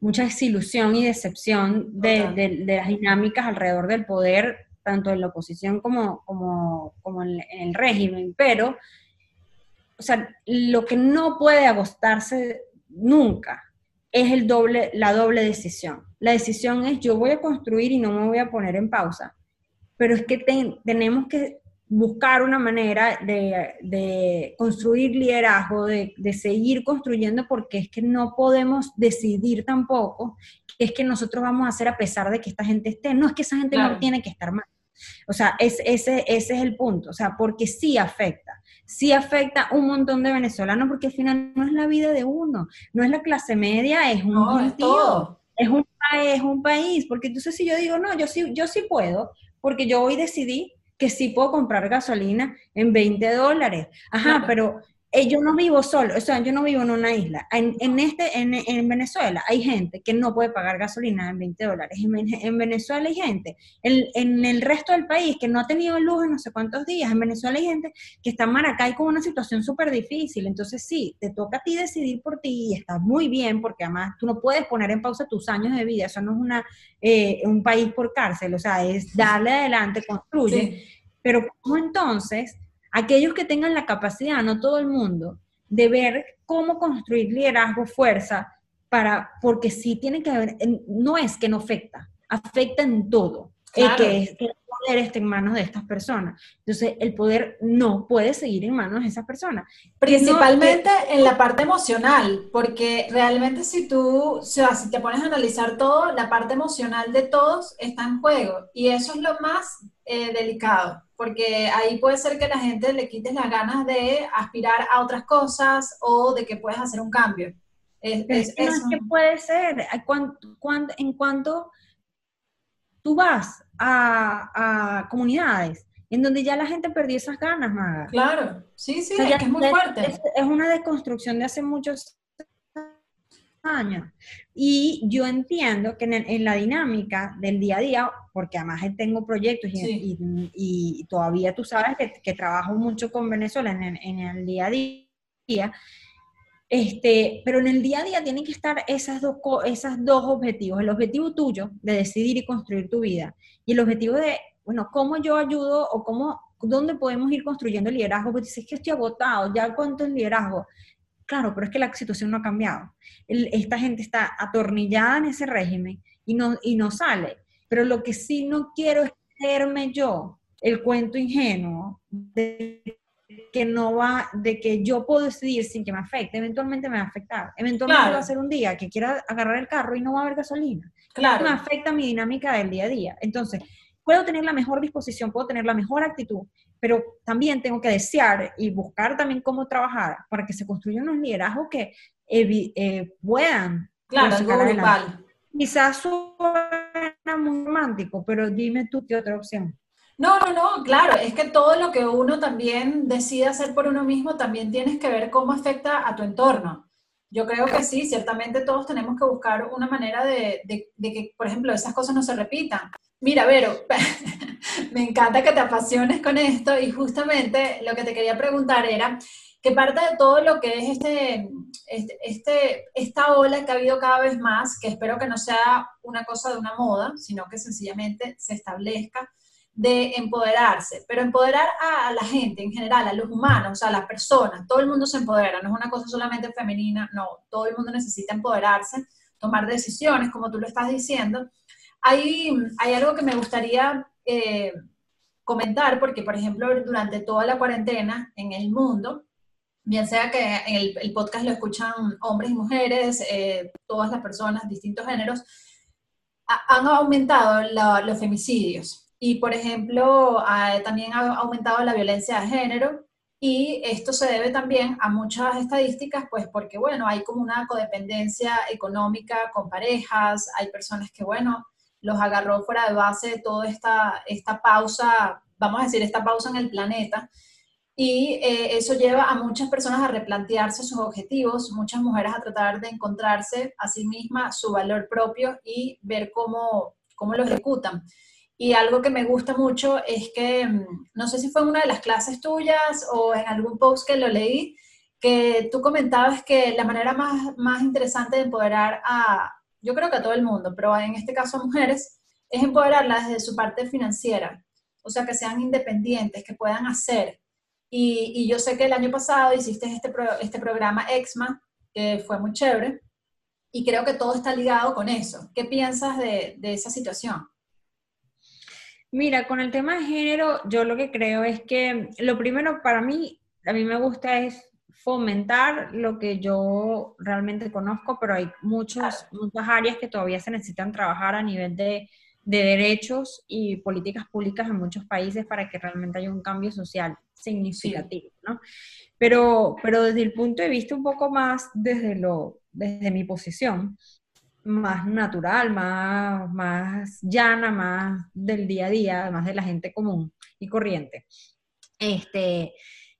mucha desilusión y decepción de, las dinámicas alrededor del poder, tanto en la oposición como, como, como en, en el régimen, pero, o sea, lo que no puede agostarse nunca es el doble, la doble decisión. La decisión es yo voy a construir y no me voy a poner en pausa, pero es que tenemos que buscar una manera de, construir liderazgo, de, seguir construyendo, porque es que no podemos decidir tampoco que es que nosotros vamos a hacer a pesar de que esta gente esté. No es que esa gente no tiene que estar mal. O sea, ese, ese es el punto. O sea, porque sí afecta sí afecta un montón de venezolanos porque al final no es la vida de uno, no es la clase media, es un no, es, es, un, es un país, porque entonces si yo digo, no, yo sí, yo sí puedo, porque yo hoy decidí que sí puedo comprar gasolina en 20 dólares. Ajá, pero eh, yo no vivo solo, o sea, yo no vivo en una isla. En, este, en, Venezuela hay gente que no puede pagar gasolina en 20 dólares. En, Venezuela hay gente, en, el resto del país que no ha tenido luz en no sé cuántos días. En Venezuela hay gente que está en Maracay con una situación súper difícil. Entonces sí, te toca a ti decidir por ti y está muy bien porque además tú no puedes poner en pausa tus años de vida. Eso no es una, eh, un país por cárcel, o sea, es darle adelante, construye. Pero ¿cómo entonces aquellos que tengan la capacidad, no todo el mundo, de ver cómo construir liderazgo, fuerza, para, porque sí tiene que haber, no es que no afecta, afecta en todo. el que, el poder esté en manos de estas personas. Entonces, el poder no puede seguir en manos de esas personas. Principalmente en la parte emocional, porque realmente si tú, o sea, si te pones a analizar todo, la parte emocional de todos está en juego. Y eso es lo más eh, delicado porque ahí puede ser que la gente le quites las ganas de aspirar a otras cosas o de que puedes hacer un cambio. Es, es, que puede ser, en cuanto tú vas a, comunidades en donde ya la gente perdió esas ganas, Maga. Claro, sí, sí, es, que es muy fuerte. Es, una desconstrucción de hace muchos años. Y yo entiendo que en, la dinámica del día a día, porque además tengo proyectos y, todavía tú sabes que, trabajo mucho con Venezuela en, el día a día, este, pero en el día a día tienen que estar esas dos, esas dos objetivos, el objetivo tuyo de decidir y construir tu vida y el objetivo de, bueno, cómo yo ayudo o cómo ¿dónde podemos ir construyendo liderazgo? Porque dices que estoy agotado, ya cuánto es liderazgo. Claro, pero es que la situación no ha cambiado. esta gente está atornillada en ese régimen y no, y no sale. Pero lo que sí no quiero es creerme yo el cuento ingenuo de que no va, de que yo puedo decidir sin que me afecte, eventualmente me va a afectar. Eventualmente va a ser un día que quiera agarrar el carro y no va a haber gasolina. Claro. Me afecta mi dinámica del día a día. Entonces, puedo tener la mejor disposición, puedo tener la mejor actitud, pero también tengo que desear y buscar también cómo trabajar para que se construyan unos liderazgos que eh, puedan. Claro, algo global. Quizás suena muy romántico, pero dime tú qué otra opción. No, no, no, claro, es que todo lo que uno también decide hacer por uno mismo también tienes que ver cómo afecta a tu entorno. Yo creo que sí, ciertamente todos tenemos que buscar una manera de, que, por ejemplo, esas cosas no se repitan. Mira, Vero, me encanta que te apasiones con esto y justamente lo que te quería preguntar era que parte de todo lo que es este, este, este, esta ola que ha habido cada vez más, que espero que no sea una cosa de una moda, sino que sencillamente se establezca, de empoderarse, pero empoderar a, la gente en general, a los humanos, a las personas, todo el mundo se empodera, no es una cosa solamente femenina, no, todo el mundo necesita empoderarse, tomar decisiones, como tú lo estás diciendo. Hay, hay algo que me gustaría eh, comentar, porque por ejemplo, durante toda la cuarentena en el mundo, bien sea que en el, podcast lo escuchan hombres y mujeres, eh, todas las personas, distintos géneros, han aumentado los femicidios. Y, por ejemplo, también ha aumentado la violencia de género y esto se debe también a muchas estadísticas, pues porque, bueno, hay como una codependencia económica con parejas, hay personas que, bueno, los agarró fuera de base toda esta, esta pausa, vamos a decir, esta pausa en el planeta. Y eh, eso lleva a muchas personas a replantearse sus objetivos, muchas mujeres a tratar de encontrarse a sí mismas su valor propio y ver cómo, cómo lo ejecutan. Y algo que me gusta mucho es que, mm, no sé si fue en una de las clases tuyas o en algún post que lo leí, que tú comentabas que la manera más, más interesante de empoderar a, yo creo que a todo el mundo, pero en este caso a mujeres, es empoderarlas desde su parte financiera. O sea, que sean independientes, que puedan hacer. Y, yo sé que el año pasado hiciste este, este programa EXMA, que fue muy chévere, y creo que todo está ligado con eso. ¿Qué piensas de esa situación? Mira, con el tema de género, yo lo que creo es que lo primero para mí, a mí me gusta es fomentar lo que yo realmente conozco, pero hay muchos, muchas áreas que todavía se necesitan trabajar a nivel de, derechos y políticas públicas en muchos países para que realmente haya un cambio social significativo, ¿no? Pero, pero desde el punto de vista un poco más desde, lo, desde mi posición, más natural, más, más llana, más del día a día, más de la gente común y corriente. Este,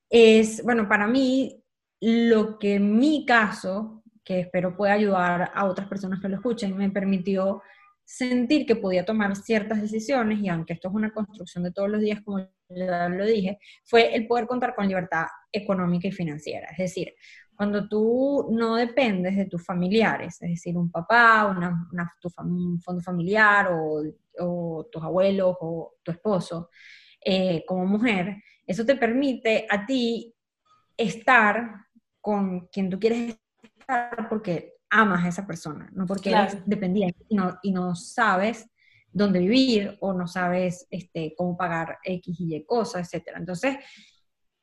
es, bueno, para mí, lo que mi caso, que espero pueda ayudar a otras personas que lo escuchen, me permitió sentir que podía tomar ciertas decisiones, y aunque esto es una construcción de todos los días, como ya lo dije, fue el poder contar con libertad económica y financiera. Es decir, cuando tú no dependes de tus familiares, es decir, un papá, una, un fondo familiar o, tus abuelos o tu esposo, eh, como mujer, eso te permite a ti estar con quien tú quieres estar porque amas a esa persona, no porque eres dependiente y no, y no sabes dónde vivir o no sabes este, cómo pagar X y Y cosas, etc. Entonces,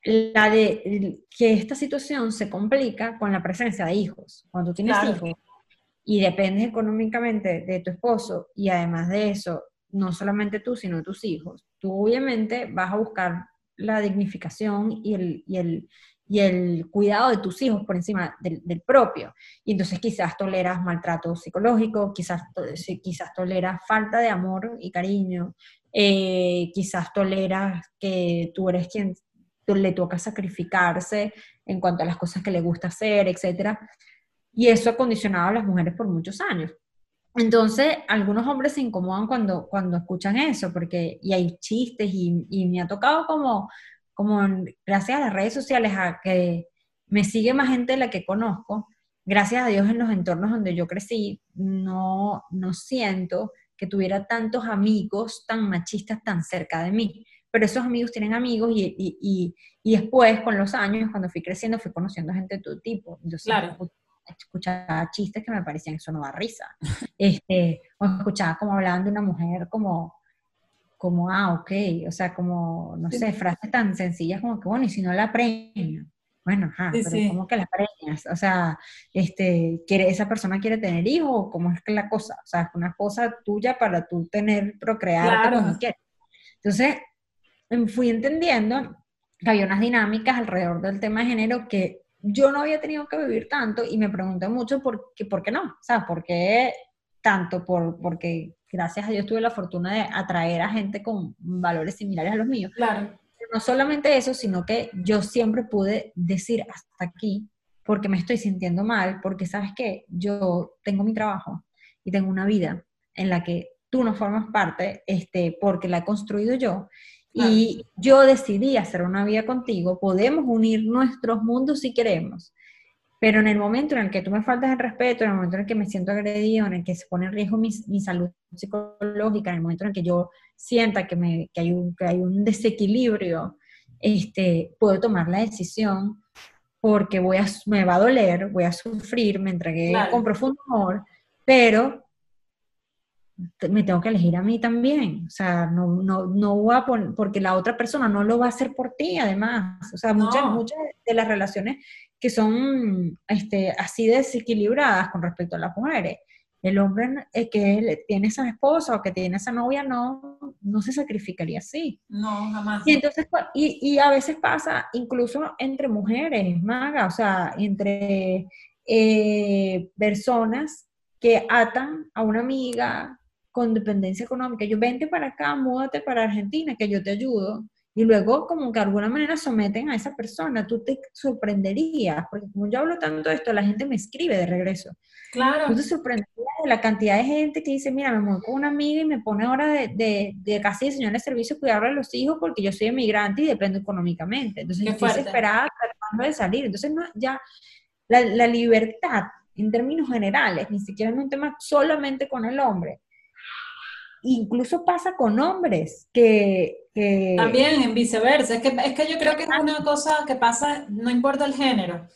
la de que esta situación se complica con la presencia de hijos. Cuando tú tienes hijos y dependes económicamente de tu esposo y además de eso, no solamente tú, sino tus hijos, tú obviamente vas a buscar la dignificación y el, y el, y el cuidado de tus hijos por encima del, propio. Y entonces quizás toleras maltrato psicológico, quizás, quizás toleras falta de amor y cariño, eh, quizás toleras que tú eres quien le toca sacrificarse en cuanto a las cosas que le gusta hacer, etc. Y eso ha condicionado a las mujeres por muchos años. Entonces, algunos hombres se incomodan cuando, cuando escuchan eso, porque y hay chistes y, y me ha tocado como, como, gracias a las redes sociales, a que me sigue más gente de la que conozco, gracias a Dios en los entornos donde yo crecí, no, no siento que tuviera tantos amigos tan machistas tan cerca de mí pero esos amigos tienen amigos y, y, y, después, con los años, cuando fui creciendo, fui conociendo gente de todo tipo. Entonces, claro. escuchaba chistes que me parecían que eso no da risa. Este, o escuchaba como hablaban de una mujer como, como, ah, ok, o sea, como, no sé, frases tan sencillas como que, bueno, y si no la premio bueno, ajá, pero ¿cómo que las preñas? O sea, este, ¿quiere, ¿esa persona quiere tener hijos cómo es que la cosa? O sea, es una cosa tuya para tú tener, procrear claro. como quieres. Entonces, fui entendiendo que había unas dinámicas alrededor del tema de género que yo no había tenido que vivir tanto y me pregunté mucho por qué, por qué no, o sea, por qué tanto, por, porque gracias a Dios tuve la fortuna de atraer a gente con valores similares a los míos. Claro no solamente eso, sino que yo siempre pude decir hasta aquí, porque me estoy sintiendo mal, porque sabes que yo tengo mi trabajo y tengo una vida en la que tú no formas parte, este, porque la he construido yo, y yo decidí hacer una vida contigo, podemos unir nuestros mundos si queremos, pero en el momento en el que tú me faltas el respeto, en el momento en el que me siento agredido, en el que se pone en riesgo mi, mi salud psicológica, en el momento en el que yo sienta que, me, que, hay, un, que hay un desequilibrio, este, puedo tomar la decisión porque voy a, me va a doler, voy a sufrir, me entregué con profundo amor, pero me tengo que elegir a mí también. O sea, no, no, no voy a poner, porque la otra persona no lo va a hacer por ti, además. O sea, muchas, muchas de las relaciones que son este, así desequilibradas con respecto a las mujeres. El hombre eh, que tiene esa esposa o que tiene esa novia no, no se sacrificaría así. No, jamás. Y, entonces, pues, y, y a veces pasa incluso entre mujeres, maga, o sea, entre eh, personas que atan a una amiga con dependencia económica. Yo vente para acá, múdate para Argentina, que yo te ayudo y luego como que de alguna manera someten a esa persona, tú te sorprenderías, porque como yo hablo tanto de esto, la gente me escribe de regreso. Claro. Tú te sorprenderías de la cantidad de gente que dice, mira, me muevo con una amiga y me pone ahora de, de, de casi diseñar de servicio cuidarle a los hijos porque yo soy emigrante y dependo económicamente. Entonces yo estoy desesperada tratando de salir. Entonces no, ya la, la libertad en términos generales, ni siquiera en un tema solamente con el hombre, incluso pasa con hombres que, También en viceversa, es que, es que yo creo que es una cosa que pasa, no importa el género,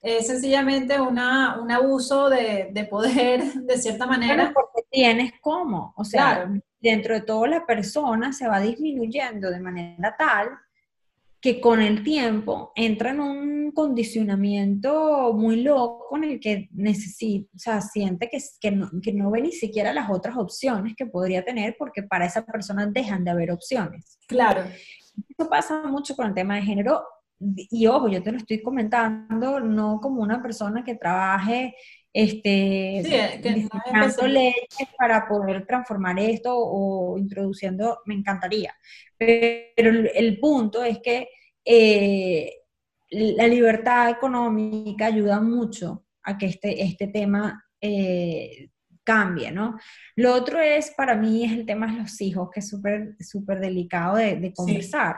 es sencillamente una, un abuso de, de, poder de cierta manera. porque tienes cómo, o sea, dentro de toda la persona se va disminuyendo de manera tal que con el tiempo entra en un condicionamiento muy loco en el que necesita, o sea, siente que, que, no, que no ve ni siquiera las otras opciones que podría tener porque para esa persona dejan de haber opciones. Claro. Eso pasa mucho con el tema de género y ojo, yo te lo estoy comentando no como una persona que trabaje este, sí, que leyes para poder transformar esto o introduciendo, me encantaría. Pero el, punto es que eh, la libertad económica ayuda mucho a que este, este tema eh, cambie, ¿no? Lo otro es, para mí, es el tema de los hijos, que es súper, súper delicado de, conversar.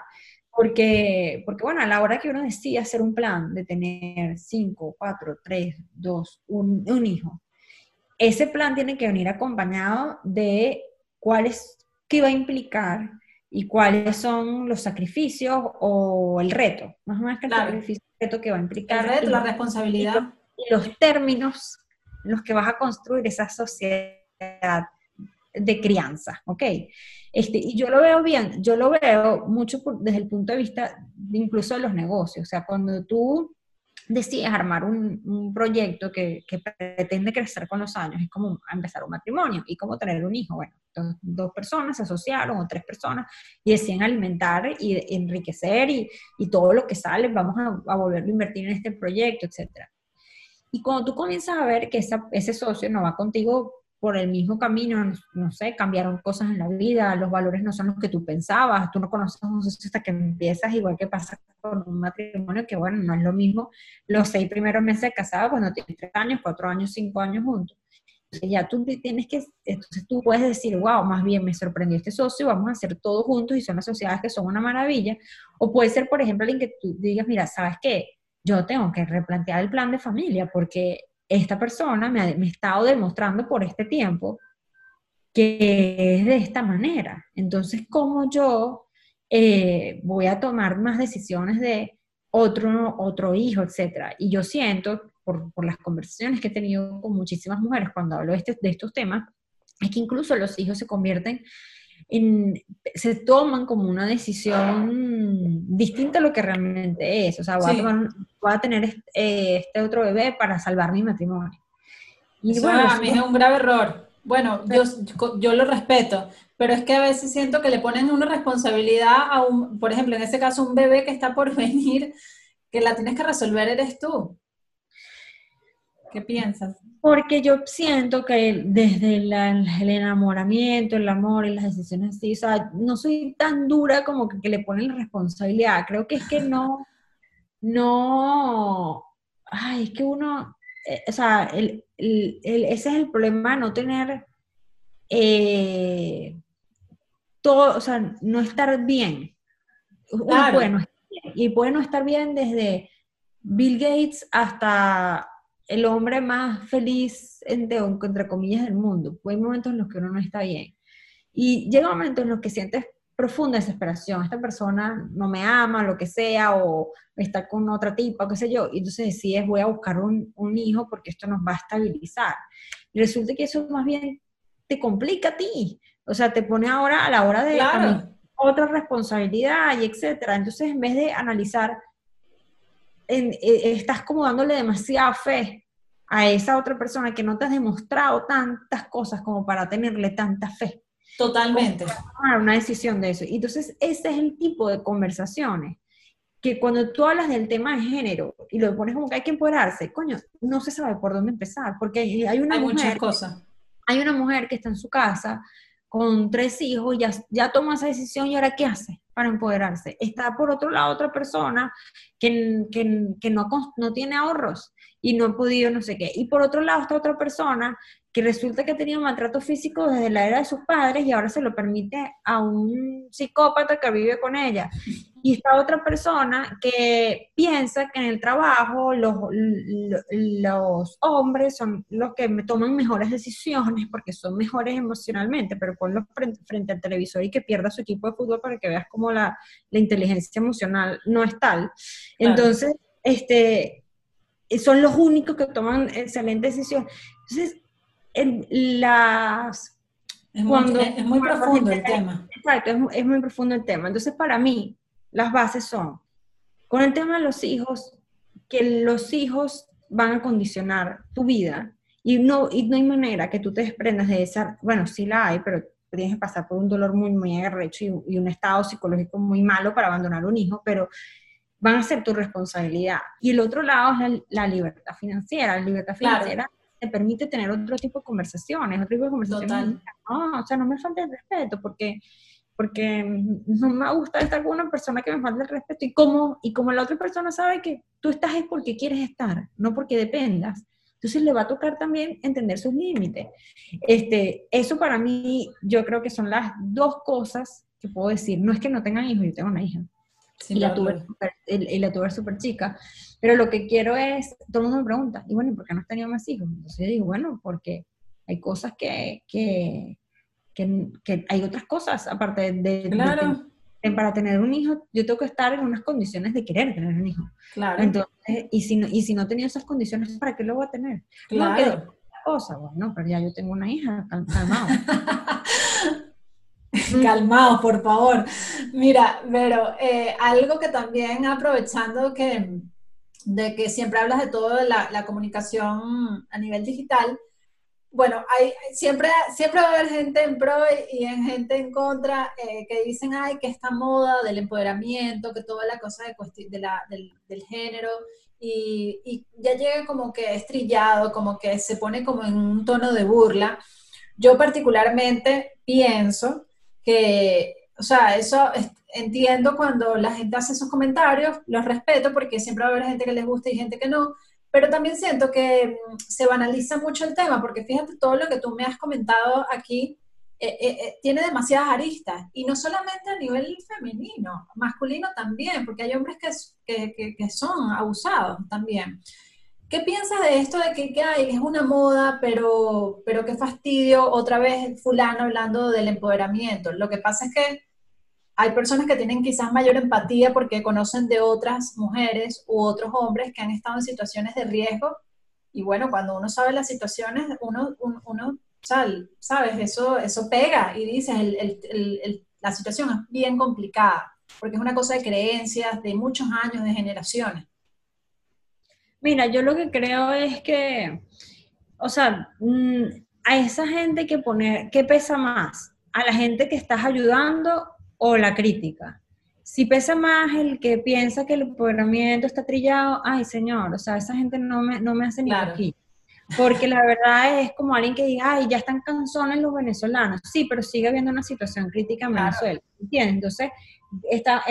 Porque, porque, bueno, a la hora que uno decide hacer un plan de tener cinco, cuatro, tres, dos, un, un hijo, ese plan tiene que venir acompañado de cuáles, qué va a implicar y cuáles son los sacrificios o el reto, más o menos que el sacrificio, el reto que va a implicar. El reto, la responsabilidad. Y los términos en los que vas a construir esa sociedad de crianza, ¿ok? Este, y yo lo veo bien, yo lo veo mucho desde el punto de vista incluso de los negocios, o sea, cuando tú decides armar un, proyecto que, pretende crecer con los años, es como empezar un matrimonio y como tener un hijo, bueno, dos, personas se asociaron o tres personas y deciden alimentar y enriquecer y, todo lo que sale vamos a, a volverlo a invertir en este proyecto, etcétera. Y cuando tú comienzas a ver que ese socio no va contigo por el mismo camino, no sé, cambiaron cosas en la vida, los valores no son los que tú pensabas, tú no conoces un socio hasta que empiezas, igual que pasa con un matrimonio, que bueno, no es lo mismo los seis primeros meses de casado cuando tienes tres años, cuatro años, cinco años juntos. Entonces ya tú tienes que, entonces tú puedes decir, wow, más bien me sorprendió este socio, vamos a hacer todo juntos y son las sociedades que son una maravilla. O puede ser, por ejemplo, alguien que tú digas, mira, ¿sabes qué? Yo tengo que replantear el plan de familia porque esta persona me ha, estado demostrando por este tiempo que es de esta manera. Entonces, ¿cómo yo eh, voy a tomar más decisiones de otro, otro hijo, etc. Y yo siento, por, por, las conversaciones que he tenido con muchísimas mujeres cuando hablo de, este, de estos temas, es que incluso los hijos se convierten en, se toman como una decisión distinta a lo que realmente es. O sea, voy, a, tener este, este, otro bebé para salvar mi matrimonio. Y bueno, a mí es un grave error. Bueno, yo, yo lo respeto, pero es que a veces siento que le ponen una responsabilidad a un, por ejemplo, en este caso, un bebé que está por venir, que la tienes que resolver eres tú. ¿Qué piensas? Porque yo siento que desde el enamoramiento, el amor y las decisiones así, o sea, no soy tan dura como que, le ponen la responsabilidad. Creo que es que no, no, ay, es que uno, eh, o sea, el, ese es el problema, no tener eh, todo, o sea, no estar bien. Bueno, y puede no estar bien desde Bill Gates hasta el hombre más feliz, entre, entre comillas, del mundo. Hay momentos en los que uno no está bien. Y llega un momento en los que sientes profunda desesperación. Esta persona no me ama, lo que sea, o está con otra tipa, qué sé yo. Y entonces decides, voy a buscar un, un hijo porque esto nos va a estabilizar. Y resulta que eso más bien te complica a ti. O sea, te pone ahora a la hora de otra responsabilidad y etcétera. Entonces, en vez de analizar eh, estás como dándole demasiada fe a esa otra persona que no te has demostrado tantas cosas como para tenerle tanta fe. Totalmente. Tomar una decisión de eso. Y entonces, ese es el tipo de conversaciones que cuando tú hablas del tema de género y lo pones como que hay que empoderarse, coño, no se sabe por dónde empezar, porque hay una hay mujer, muchas cosas. Hay una mujer que está en su casa con tres hijos, ya, ya toma esa decisión y ahora ¿qué hace para empoderarse? Está por otro lado otra persona que, que, que no, no tiene ahorros y no ha podido no sé qué. Y por otro lado está otra persona que resulta que ha tenido maltrato físico desde la era de sus padres y ahora se lo permite a un psicópata que vive con ella. Y está otra persona que piensa que en el trabajo los, los hombres son los que toman mejores decisiones porque son mejores emocionalmente, pero ponlos frente, frente al televisor y que pierda su equipo de fútbol para que veas cómo la, la inteligencia emocional no es tal. Entonces, este, son los únicos que toman excelentes decisiones. Entonces, en las... Es muy, es muy profundo el tema. Exacto, es, es muy profundo el tema. Entonces, para mí, las bases son, con el tema de los hijos, que los hijos van a condicionar tu vida y no, y no hay manera que tú te desprendas de esa, bueno, sí la hay, pero tienes que pasar por un dolor muy, muy arrecho y, un estado psicológico muy malo para abandonar un hijo, pero van a ser tu responsabilidad. Y el otro lado es la, libertad financiera. La libertad financiera te permite tener otro tipo de conversaciones, otro tipo de conversaciones. No, o sea, no me falta el respeto, porque porque no me gusta estar con una persona que me falta el respeto y como, y como la otra persona sabe que tú estás es porque quieres estar, no porque dependas. Entonces le va a tocar también entender sus límites. Este, eso para mí yo creo que son las dos cosas que puedo decir. No es que no tengan hijos, yo tengo una hija. Y, la tuve, y, la tuve súper chica. Pero lo que quiero es, todo el mundo me pregunta, y bueno, ¿y por qué no has tenido más hijos? Entonces yo digo, bueno, porque hay cosas que, que, que, hay otras cosas aparte de, claro. para tener un hijo, yo tengo que estar en unas condiciones de querer tener un hijo. Claro. Entonces, y si no, y si no tenía esas condiciones, ¿para qué lo voy a tener? Claro. No, cosa, bueno, pero ya yo tengo una hija, calmado. calmado, por favor. Mira, pero eh, algo que también aprovechando que, de que siempre hablas de todo la, la comunicación a nivel digital, bueno, hay, siempre, siempre va a haber gente en pro y en gente en contra eh, que dicen, ay, que esta moda del empoderamiento, que toda la cosa de, la, del, género, y, y, ya llega como que estrillado, como que se pone como en un tono de burla. Yo particularmente pienso que, o sea, eso entiendo cuando la gente hace esos comentarios, los respeto porque siempre va a haber gente que les gusta y gente que no, pero también siento que mm, se banaliza mucho el tema, porque fíjate, todo lo que tú me has comentado aquí eh, eh, eh, tiene demasiadas aristas, y no solamente a nivel femenino, masculino también, porque hay hombres que, que, que son abusados también. ¿Qué piensas de esto de que, que es una moda, pero, pero qué fastidio, otra vez fulano hablando del empoderamiento? Lo que pasa es que hay personas que tienen quizás mayor empatía porque conocen de otras mujeres u otros hombres que han estado en situaciones de riesgo. Y bueno, cuando uno sabe las situaciones, uno, uno, sabes, eso, eso pega y dices, la situación es bien complicada, porque es una cosa de creencias, de muchos años, de generaciones. Mira, yo lo que creo es que, o sea, mm, a esa gente que poner, ¿qué pesa más? ¿A la gente que estás ayudando o la crítica? Si pesa más el que piensa que el empoderamiento está trillado, ay señor, o sea, esa gente no me, no me hace ni aquí. Porque la verdad es como alguien que diga, ay, ya están cansones los venezolanos. Sí, pero sigue habiendo una situación crítica en Venezuela, ¿entiendes? Entonces, esta,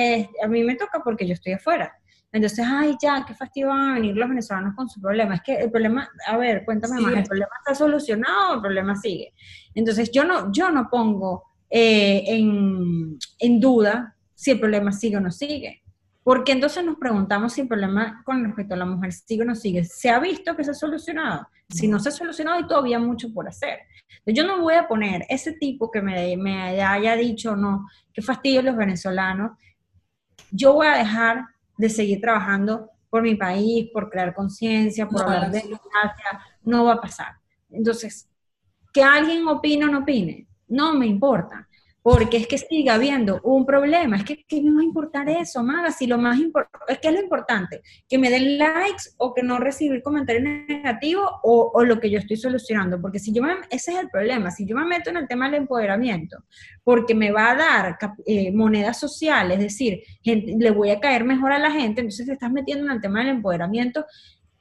a mí me toca porque yo estoy afuera. Entonces, ay, ya, qué fastidio van a venir los venezolanos con su problema. Es que el problema, a ver, cuéntame más, ¿el problema está solucionado o el problema sigue? Entonces, yo no, yo no pongo eh, en, en duda si el problema sigue o no sigue. Porque entonces nos preguntamos si el problema con respecto a la mujer sigue o no sigue. ¿Se ha visto que se ha solucionado? Si no se ha solucionado, hay todavía mucho por hacer. Yo no voy a poner ese tipo que me, me haya dicho, no, qué fastidio los venezolanos. Yo voy a dejar de seguir trabajando por mi país, por crear conciencia, por hablar de democracia, no va a pasar. Entonces, que alguien opine o no opine, no me importa porque es que siga habiendo un problema, es que ¿qué me va a importar eso, Maga? Si lo más importante, es que es lo importante, que me den likes o que no recibir comentarios negativos o, o, lo que yo estoy solucionando, porque si yo me, ese es el problema, si yo me meto en el tema del empoderamiento, porque me va a dar eh, moneda social, es decir, le voy a caer mejor a la gente, entonces te estás metiendo en el tema del empoderamiento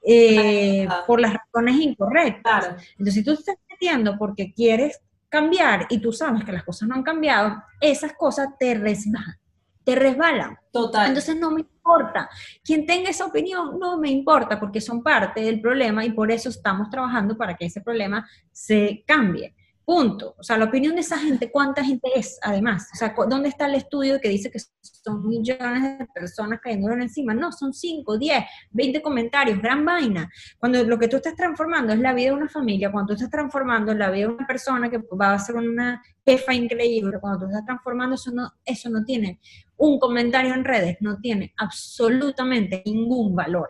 eh, por las razones incorrectas. Entonces, si tú te estás metiendo porque quieres cambiar y tú sabes que las cosas no han cambiado, esas cosas te resbalan, te resbalan. Total. Entonces no me importa. Quien tenga esa opinión, no me importa porque son parte del problema y por eso estamos trabajando para que ese problema se cambie. Punto. O sea, la opinión de esa gente, ¿cuánta gente es además? O sea, ¿dónde está el estudio que dice que son millones de personas cayéndole encima? No, son 5, 10, 20 comentarios, gran vaina. Cuando lo que tú estás transformando es la vida de una familia, cuando tú estás transformando la vida de una persona que va a ser una jefa increíble, cuando tú estás transformando, eso no, eso no tiene un comentario en redes, no tiene absolutamente ningún valor.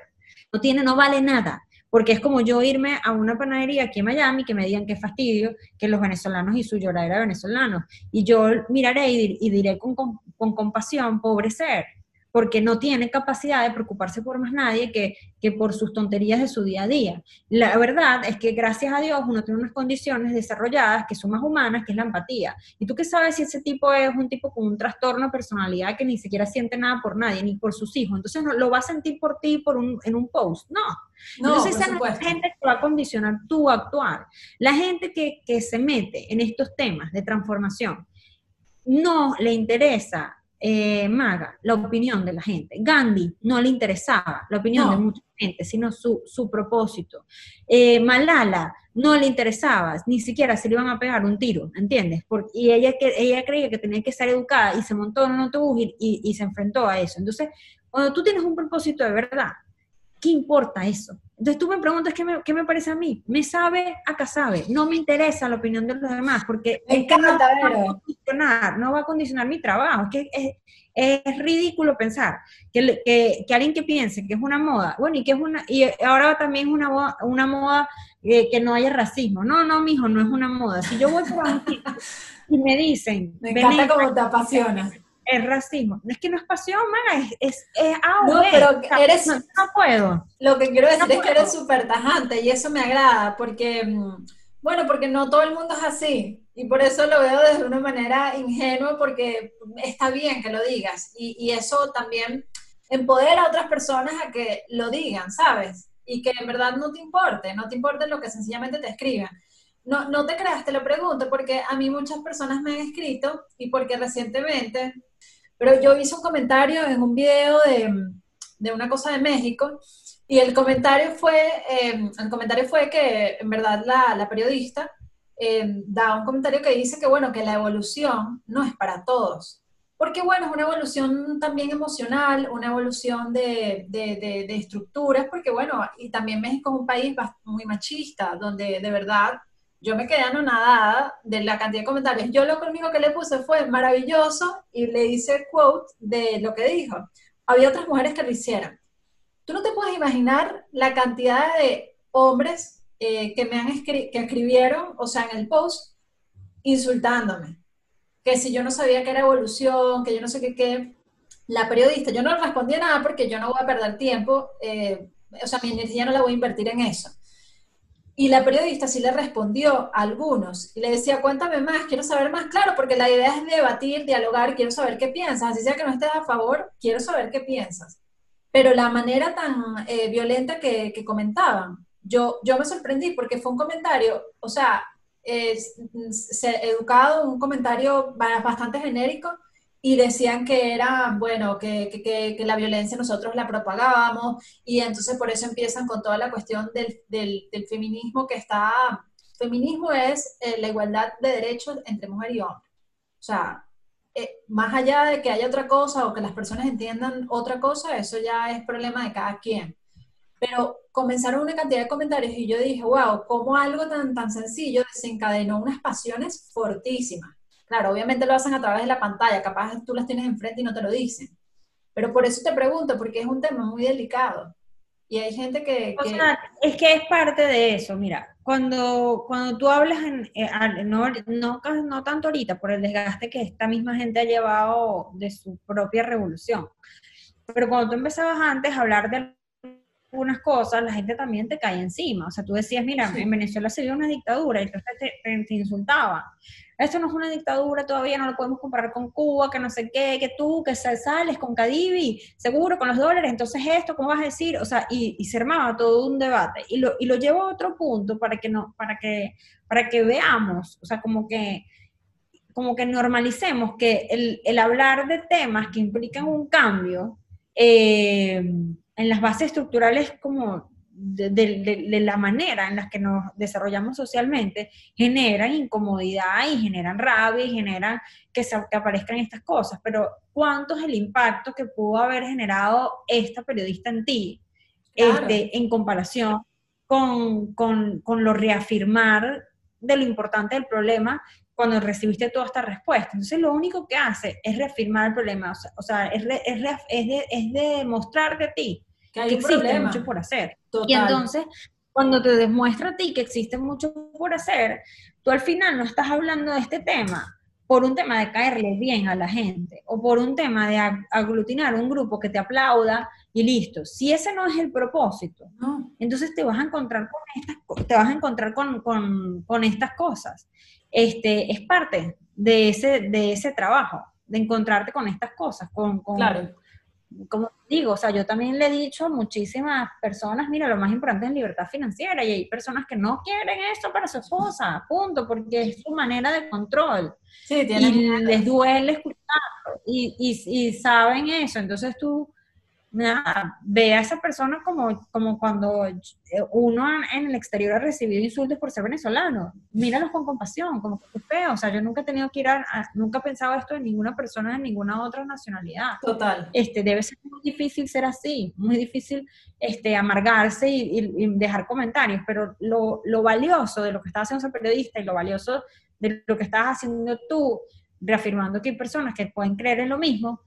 No tiene, no vale nada porque es como yo irme a una panadería aquí en Miami que me digan qué fastidio que los venezolanos y su lloradera venezolanos. Y yo miraré y, diré con, con compasión, pobre ser, porque no tiene capacidad de preocuparse por más nadie que, que, por sus tonterías de su día a día. La verdad es que gracias a Dios uno tiene unas condiciones desarrolladas que son más humanas, que es la empatía. ¿Y tú qué sabes si ese tipo es un tipo con un trastorno de personalidad que ni siquiera siente nada por nadie, ni por sus hijos? Entonces no, lo va a sentir por ti por un, en un post. No. no Entonces esa no es la gente que va a condicionar tu actuar. La gente que, que se mete en estos temas de transformación no le interesa eh, Maga, la opinión de la gente. Gandhi no le interesaba la opinión de mucha gente, sino su, su propósito. Eh, Malala no le interesaba, ni siquiera se le iban a pegar un tiro, ¿entiendes? Porque, y ella, que, ella creía que tenía que ser educada y se montó en un autobús y, y se enfrentó a eso. Entonces, cuando tú tienes un propósito de verdad, ¿qué importa eso? Entonces tú me preguntas qué me, qué me parece a mí. Me sabe, acá sabe. No me interesa la opinión de los demás porque es que no, va a condicionar, no va a condicionar mi trabajo. Es que es, ridículo pensar que, que, que, alguien que piense que es una moda, bueno, y que es una, y ahora también es una moda, una moda eh, que no haya racismo. No, no, mijo, no es una moda. Si yo voy por un y me dicen... Me encanta cómo te apasiona es racismo. No es que no es pasión, mana, es, es, es No, pero eres... No, puedo. Lo que quiero decir es que eres súper tajante y eso me agrada, porque, mm, bueno, porque no todo el mundo es así. Y por eso lo veo desde una manera ingenua, porque está bien que lo digas. Y, y eso también empodera a otras personas a que lo digan, ¿sabes? Y que en verdad no te importe, no te importe lo que sencillamente te escriban. No, no te creas, te lo pregunto, porque a mí muchas personas me han escrito y porque recientemente pero yo hice un comentario en un video de, una cosa de México y el comentario fue, eh, el comentario fue que en verdad la, periodista eh, da un comentario que dice que bueno, que la evolución no es para todos. Porque bueno, es una evolución también emocional, una evolución de, de estructuras, porque bueno, y también México es un país muy machista, donde de verdad yo me quedé anonadada de la cantidad de comentarios. Yo lo único que le puse fue maravilloso y le hice quote de lo que dijo. Había otras mujeres que lo hicieron. Tú no te puedes imaginar la cantidad de hombres eh, que me han que escribieron, o sea, en el post, insultándome. Que si yo no sabía que era evolución, que yo no sé qué, qué. La periodista, yo no respondí nada porque yo no voy a perder tiempo, eh, o sea, mi energía no la voy a invertir en eso. Y la periodista sí le respondió a algunos y le decía, cuéntame más, quiero saber más, claro, porque la idea es debatir, dialogar, quiero saber qué piensas, así sea que no estés a favor, quiero saber qué piensas. Pero la manera tan eh, violenta que, que, comentaban, yo, yo me sorprendí porque fue un comentario, o sea, educado, un comentario bastante genérico, y decían que era, bueno, que, que, que, la violencia nosotros la propagábamos y entonces por eso empiezan con toda la cuestión del, del, del feminismo que está, feminismo es eh, la igualdad de derechos entre mujer y hombre. O sea, eh, más allá de que haya otra cosa o que las personas entiendan otra cosa, eso ya es problema de cada quien. Pero comenzaron una cantidad de comentarios y yo dije, wow, cómo algo tan, tan sencillo desencadenó unas pasiones fortísimas. Claro, obviamente lo hacen a través de la pantalla, capaz tú las tienes enfrente y no te lo dicen. Pero por eso te pregunto, porque es un tema muy delicado. Y hay gente que... O sea, es que es parte de eso, mira, cuando, cuando tú hablas, en, eh, no, no, no tanto ahorita, por el desgaste que esta misma gente ha llevado de su propia revolución, pero cuando tú empezabas antes a hablar de unas cosas, la gente también te cae encima. O sea, tú decías, mira, en Venezuela se dio una dictadura y entonces te, te, te insultaban esto no es una dictadura, todavía no lo podemos comparar con Cuba, que no sé qué, que tú, que sales con Cadivi, seguro, con los dólares, entonces esto, ¿cómo vas a decir? O sea, y, se armaba todo un debate. Y lo, y lo llevo a otro punto para que, no, para que, para que veamos, o sea, como que como que normalicemos que el, el hablar de temas que implican un cambio eh, en las bases estructurales como de, la manera en la que nos desarrollamos socialmente generan incomodidad y generan rabia y generan que, se, que aparezcan estas cosas. Pero ¿cuánto es el impacto que pudo haber generado esta periodista en ti este, en comparación con, con, con, lo reafirmar de lo importante del problema cuando recibiste toda esta respuesta? Entonces lo único que hace es reafirmar el problema, o sea, es, es, es, de, es demostrar de ti que, hay existe mucho por hacer. Y entonces, cuando te demuestra a ti que existe mucho por hacer, tú al final no estás hablando de este tema por un tema de caerle bien a la gente o por un tema de aglutinar un grupo que te aplauda y listo. Si ese no es el propósito, entonces te vas a encontrar con estas, te vas a encontrar con, con, con, estas cosas. Este, es parte de ese, de ese trabajo, de encontrarte con estas cosas, con, con, claro como digo, o sea, yo también le he dicho a muchísimas personas, mira, lo más importante es libertad financiera y hay personas que no quieren eso para su esposa, punto, porque es su manera de control. Sí, y les duele escuchar y, y, y saben eso, entonces tú nada, ve a esa persona como, como cuando uno en el exterior ha recibido insultos por ser venezolano. Míralos con compasión, como que feo. O sea, yo nunca he tenido que ir a, nunca he pensado esto de ninguna persona de ninguna otra nacionalidad. Total. Este, debe ser muy difícil ser así, muy difícil este, amargarse y, dejar comentarios, pero lo, lo, valioso de lo que está haciendo ese periodista y lo valioso de lo que estás haciendo tú, reafirmando que hay personas que pueden creer en lo mismo,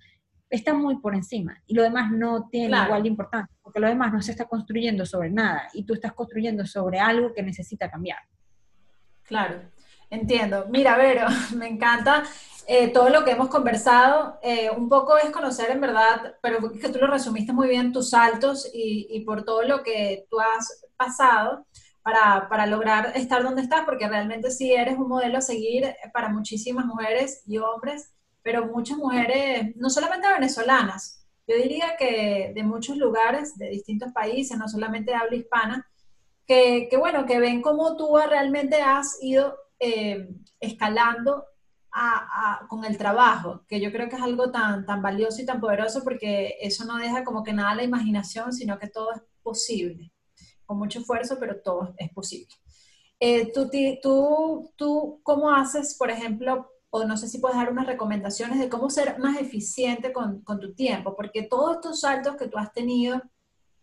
está muy por encima y lo demás no tiene igual de importancia, porque lo demás no se está construyendo sobre nada y tú estás construyendo sobre algo que necesita cambiar. Claro, entiendo. Mira, Vero, me encanta eh, todo lo que hemos conversado. Eh, un poco es conocer en verdad, pero que tú lo resumiste muy bien, tus saltos y, y por todo lo que tú has pasado. Para, para, lograr estar donde estás, porque realmente sí eres un modelo a seguir para muchísimas mujeres y hombres pero muchas mujeres, no solamente venezolanas, yo diría que de muchos lugares, de distintos países, no solamente de habla hispana, que, que bueno, que ven cómo tú realmente has ido eh, escalando a, a, con el trabajo, que yo creo que es algo tan, tan valioso y tan poderoso porque eso no deja como que nada a la imaginación, sino que todo es posible, con mucho esfuerzo, pero todo es posible. Eh, tú, tú, ¿Tú cómo haces, por ejemplo, o no sé si puedes dar unas recomendaciones de cómo ser más eficiente con, con, tu tiempo, porque todos estos saltos que tú has tenido,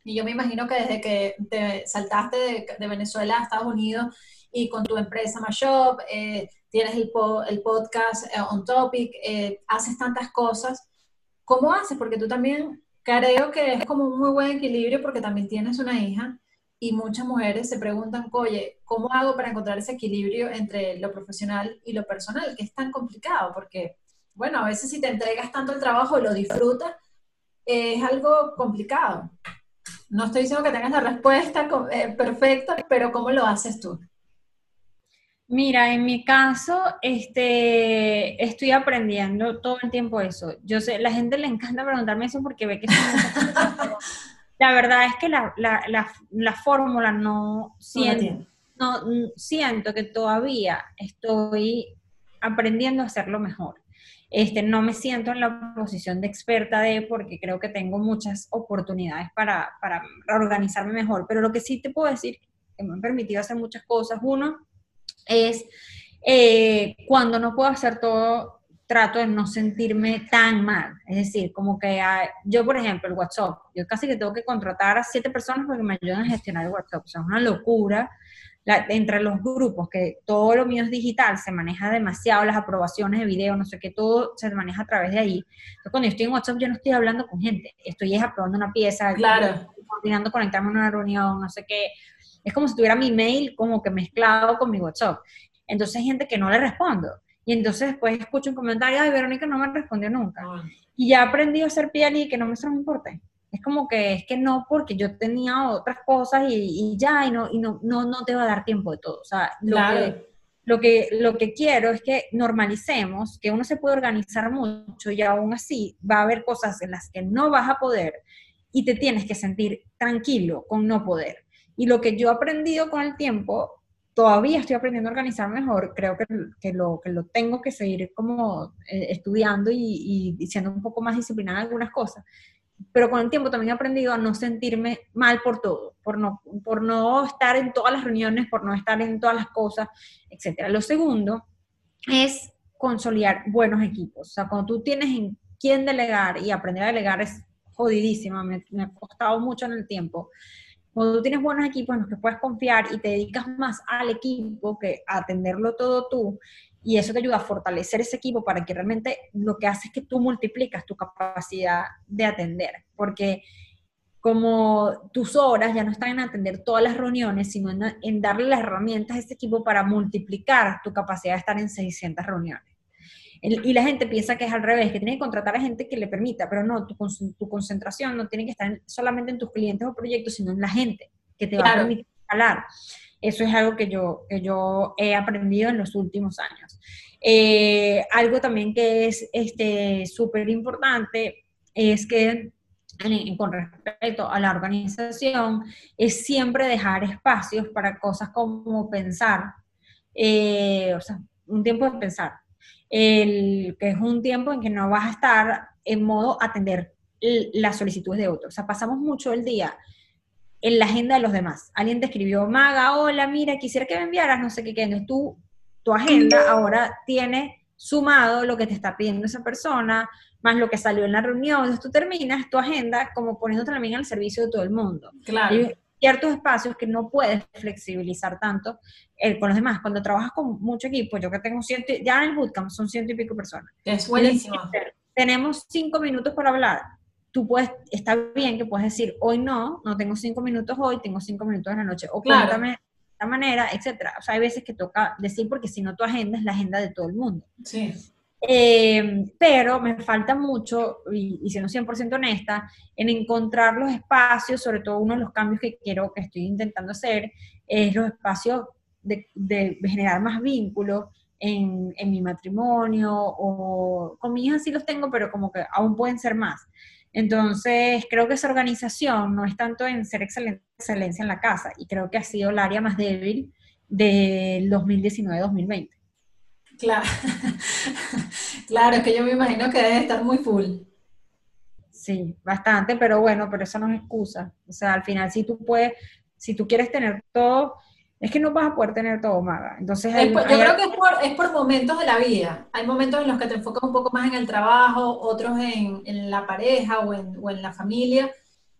y yo me imagino que desde que te saltaste de, de, Venezuela a Estados Unidos y con tu empresa Mashop, eh, tienes el, el podcast eh, On Topic, eh, haces tantas cosas. ¿Cómo haces? Porque tú también creo que es como un muy buen equilibrio porque también tienes una hija y muchas mujeres se preguntan, oye, ¿cómo hago para encontrar ese equilibrio entre lo profesional y lo personal? Que es tan complicado porque, bueno, a veces si te entregas tanto el trabajo, lo disfrutas, es algo complicado. No estoy diciendo que tengas la respuesta eh, perfecta, pero ¿cómo lo haces tú? Mira, en mi caso, este, estoy aprendiendo todo el tiempo eso. Yo sé, la gente le encanta preguntarme eso porque ve que la verdad es que la, la, fórmula no siento, no, siento que todavía estoy aprendiendo a hacerlo mejor. Este, no me siento en la posición de experta de, porque creo que tengo muchas oportunidades para, para organizarme mejor, pero lo que sí te puedo decir, que me han permitido hacer muchas cosas, uno es eh, cuando no puedo hacer todo, trato de no sentirme tan mal. Es decir, como que yo, por ejemplo, el WhatsApp, yo casi que tengo que contratar a siete personas para que me ayuden a gestionar el WhatsApp. O sea, es una locura entre los grupos, que todo lo mío es digital, se maneja demasiado, las aprobaciones de video, no sé qué, todo se maneja a través de ahí. Entonces, cuando yo estoy en WhatsApp, yo no estoy hablando con gente, estoy aprobando una pieza, claro. coordinando, conectarme a una reunión, no sé qué. Es como si tuviera mi mail como que mezclado con mi WhatsApp. Entonces hay gente que no le respondo. Y entonces después escucho un comentario, ay, Verónica no me respondió nunca. Ah. Y ya aprendí a ser piel y que no me, me importe. Es como que es que no, porque yo tenía otras cosas y, ya, y, no, y no, no, no te va a dar tiempo de todo. O sea, lo, que, lo, que, lo que quiero es que normalicemos, que uno se puede organizar mucho y aún así va a haber cosas en las que no vas a poder y te tienes que sentir tranquilo con no poder. Y lo que yo he aprendido con el tiempo, todavía estoy aprendiendo a organizar mejor, creo que, que, lo, que lo tengo que seguir como eh, estudiando y, y, siendo un poco más disciplinada en algunas cosas, pero con el tiempo también he aprendido a no sentirme mal por todo, por no, por no estar en todas las reuniones, por no estar en todas las cosas, etc. Lo segundo es consolidar buenos equipos. O sea, cuando tú tienes en quién delegar y aprender a delegar es jodidísima, me, me ha costado mucho en el tiempo. Cuando tú tienes buenos equipos en los que puedes confiar y te dedicas más al equipo que a atenderlo todo tú, y eso te ayuda a fortalecer ese equipo para que realmente lo que hace es que tú multiplicas tu capacidad de atender, porque como tus horas ya no están en atender todas las reuniones, sino en, darle las herramientas a ese equipo para multiplicar tu capacidad de estar en 600 reuniones. Y la gente piensa que es al revés, que tiene que contratar a gente que le permita, pero no, tu, tu concentración no tiene que estar solamente en tus clientes o proyectos, sino en la gente que te va a permitir hablar. Eso es algo que yo, que yo he aprendido en los últimos años. Eh, algo también que es súper este, importante es que con respecto a la organización, es siempre dejar espacios para cosas como pensar, eh, o sea, un tiempo de pensar, el, que es un tiempo en que no vas a estar en modo atender las solicitudes de otros. O sea, pasamos mucho el día en la agenda de los demás. Alguien te escribió, Maga, hola, mira, quisiera que me enviaras, no sé qué, qué. Entonces tú, tu agenda ahora tiene sumado lo que te está pidiendo esa persona, más lo que salió en la reunión. Entonces tú terminas tu agenda como poniéndote también al servicio de todo el mundo. Claro. Ciertos espacios que no puedes flexibilizar tanto eh, con los demás. Cuando trabajas con mucho equipo, yo que tengo ciento, ya en el bootcamp son ciento y pico personas. Es buenísimo. Tenemos cinco minutos para hablar tú puedes, está bien que puedes decir, hoy no, no tengo cinco minutos hoy, tengo cinco minutos en la noche, o cuéntame de esta manera, etcétera. O sea, hay veces que toca decir porque si no tu agenda es la agenda de todo el mundo. Sí. Eh, pero me falta mucho, y, y siendo 100% honesta, en encontrar los espacios, sobre todo uno de los cambios que quiero, que estoy intentando hacer, es los espacios de, generar más vínculos en, mi matrimonio, o con mi hija sí los tengo, pero como que aún pueden ser más. Entonces, creo que esa organización no es tanto en ser excelencia en la casa, y creo que ha sido el área más débil del 2019-2020. Claro. claro, es que yo me imagino que debe estar muy full. Sí, bastante, pero bueno, pero eso no es excusa. O sea, al final, si tú puedes, si tú quieres tener todo, es que no vas a poder tener todo, Maga. Entonces, yo creo que es por, momentos de la vida. Hay momentos en los que te enfocas un poco más en el trabajo, otros en, la pareja o en, la familia.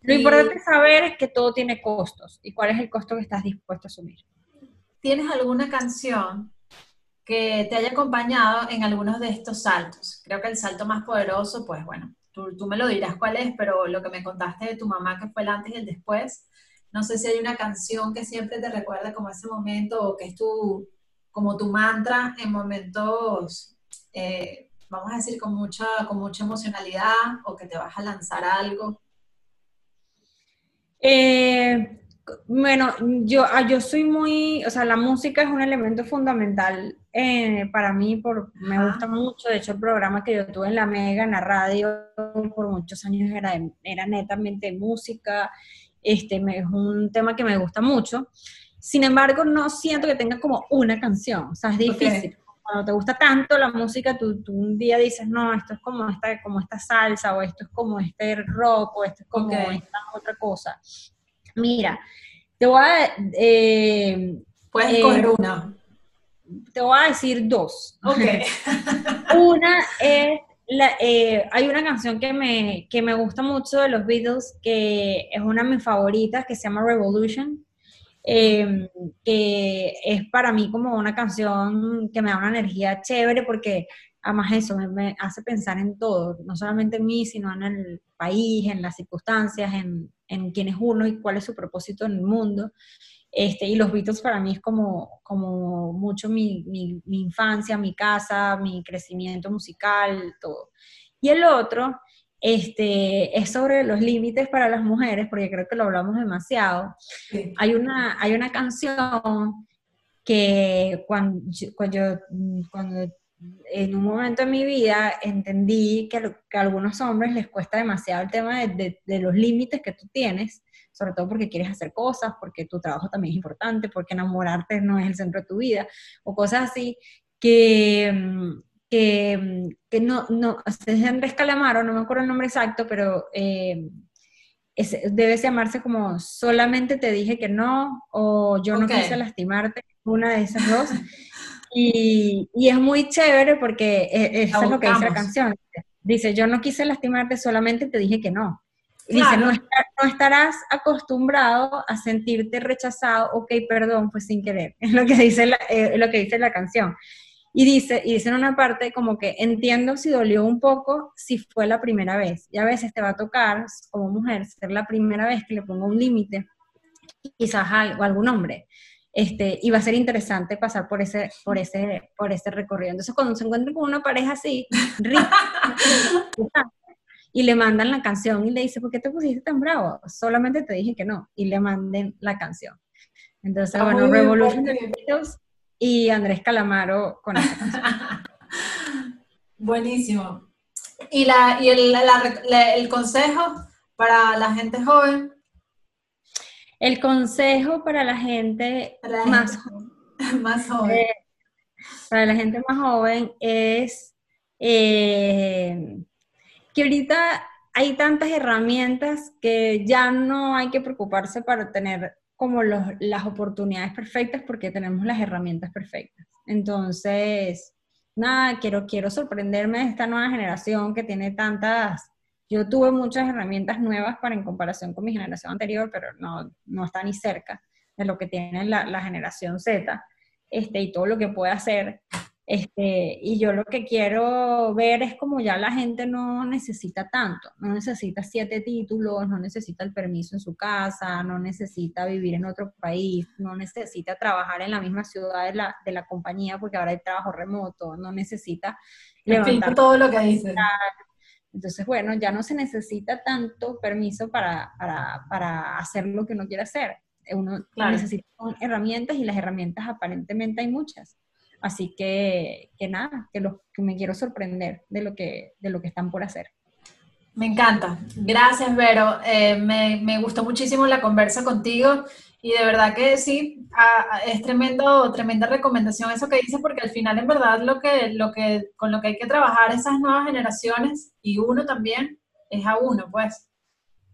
Lo importante saber es que todo tiene costos y cuál es el costo que estás dispuesto a asumir. tienes alguna canción que te haya acompañado en algunos de estos saltos. Creo que el salto más poderoso, pues bueno, tú, tú, me lo dirás cuál es, pero lo que me contaste de tu mamá, que fue el antes y el después, no sé si hay una canción que siempre te recuerda como ese momento o que es tu, como tu mantra en momentos, eh, vamos a decir, con mucha, con mucha emocionalidad o que te vas a lanzar algo. Eh, bueno, yo, ah, yo soy muy, o sea, la música es un elemento fundamental eh, para mí, por, me gusta mucho, de hecho el programa que yo tuve en la Mega, en la radio, por muchos años era, era netamente música, este, es un tema que me gusta mucho, sin embargo no siento que tenga como una canción, o sea, es difícil. Cuando te gusta tanto la música, tú, un día dices, no, esto es como esta, como esta salsa, o esto es como este rock, o esto es como esta otra cosa Mira, te voy a... Eh, Puedes eh, una. Te voy a decir dos. Ok. una es... Eh, hay una canción que me, que me gusta mucho de los Beatles, que es una de mis favoritas, que se llama Revolution, em, que es para mí como una canción que me da una energía chévere porque además eso me, hace pensar en todo, no solamente en mí, sino en el país, en las circunstancias, en, en quién es uno y cuál es su propósito en el mundo. Este, y los Beatles para mí es como, como mucho mi, mi, infancia, mi casa, mi crecimiento musical, todo. Y el otro este, es sobre los límites para las mujeres, porque creo que lo hablamos demasiado. Hay, una, hay una canción que cuando, cuando, cuando en un momento de mi vida entendí que, a algunos hombres les cuesta demasiado el tema de, los límites que tú tienes, sobre todo porque quieres hacer cosas, porque tu trabajo también es importante, porque enamorarte no es el centro de tu vida, o cosas así, que, que, que no, no, es Andrés Calamaro, no me acuerdo el nombre exacto, pero eh, debe llamarse como solamente te dije que no, o yo no quise lastimarte, una de esas dos. Y, y, es muy chévere porque e, eso es lo que dice la canción. Dice, yo no quise lastimarte, solamente te dije que no. Dice, no, no, estarás acostumbrado a sentirte rechazado, ok, perdón, pues sin querer. Es lo que dice la, eh, lo que dice la canción. Y dice, y dice en una parte como que entiendo si dolió un poco si fue la primera vez. Y a veces te va a tocar, como mujer, ser la primera vez que le ponga un límite, quizás a, a algún hombre. Este, y va a ser interesante pasar por ese, por ese, por ese recorrido. Entonces, cuando se encuentran con una pareja así, y le mandan la canción y le dice, ¿por qué te pusiste tan bravo? Solamente te dije que no, y le manden la canción. Entonces, bueno, Revolution y Andrés Calamaro con esa canción. Buenísimo. ¿Y, la, y el, el consejo para la gente joven? El consejo para la gente más, joven, más joven. Eh, para la gente más joven es eh, que ahorita hay tantas herramientas que ya no hay que preocuparse para tener como las oportunidades perfectas porque tenemos las herramientas perfectas. Entonces, nada, quiero, quiero sorprenderme de esta nueva generación que tiene tantas yo tuve muchas herramientas nuevas para en comparación con mi generación anterior, pero no, no está ni cerca de lo que tiene la, la generación Z este, y todo lo que puede hacer. Este, y yo lo que quiero ver es como ya la gente no necesita tanto, no necesita siete títulos, no necesita el permiso en su casa, no necesita vivir en otro país, no necesita trabajar en la misma ciudad de la, de la compañía porque ahora hay trabajo remoto, no necesita levantar todo lo que dice. Entonces, bueno, ya no se necesita tanto permiso para, para, para hacer lo que uno quiere hacer. Uno necesita herramientas y las herramientas aparentemente hay muchas. Así que, que nada, que, lo, que me quiero sorprender de lo que, de lo que están por hacer. Me encanta. Gracias, Vero. Eh, me, me, gustó muchísimo la conversa contigo y de verdad que sí, es tremendo, tremenda recomendación eso que dices, porque al final en verdad lo que, lo que, con lo que hay que trabajar esas nuevas generaciones y uno también es a uno, pues,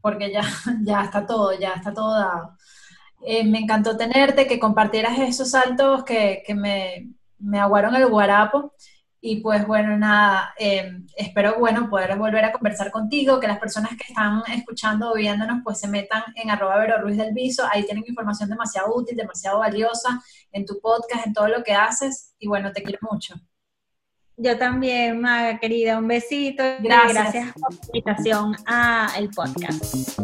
porque ya, ya está todo, ya está todo dado. Eh, me encantó tenerte, que compartieras esos saltos que, que me, me aguaron el guarapo y pues bueno, nada, em, espero bueno poder volver a conversar contigo, que las personas que están escuchando o viéndonos pues se metan en arroba Vero Ruiz del Viso, ahí tienen información demasiado útil, demasiado valiosa en tu podcast, en todo lo que haces y bueno, te quiero mucho. Yo también, Maga, querida, un besito. Gracias. Gracias por la invitación a el podcast.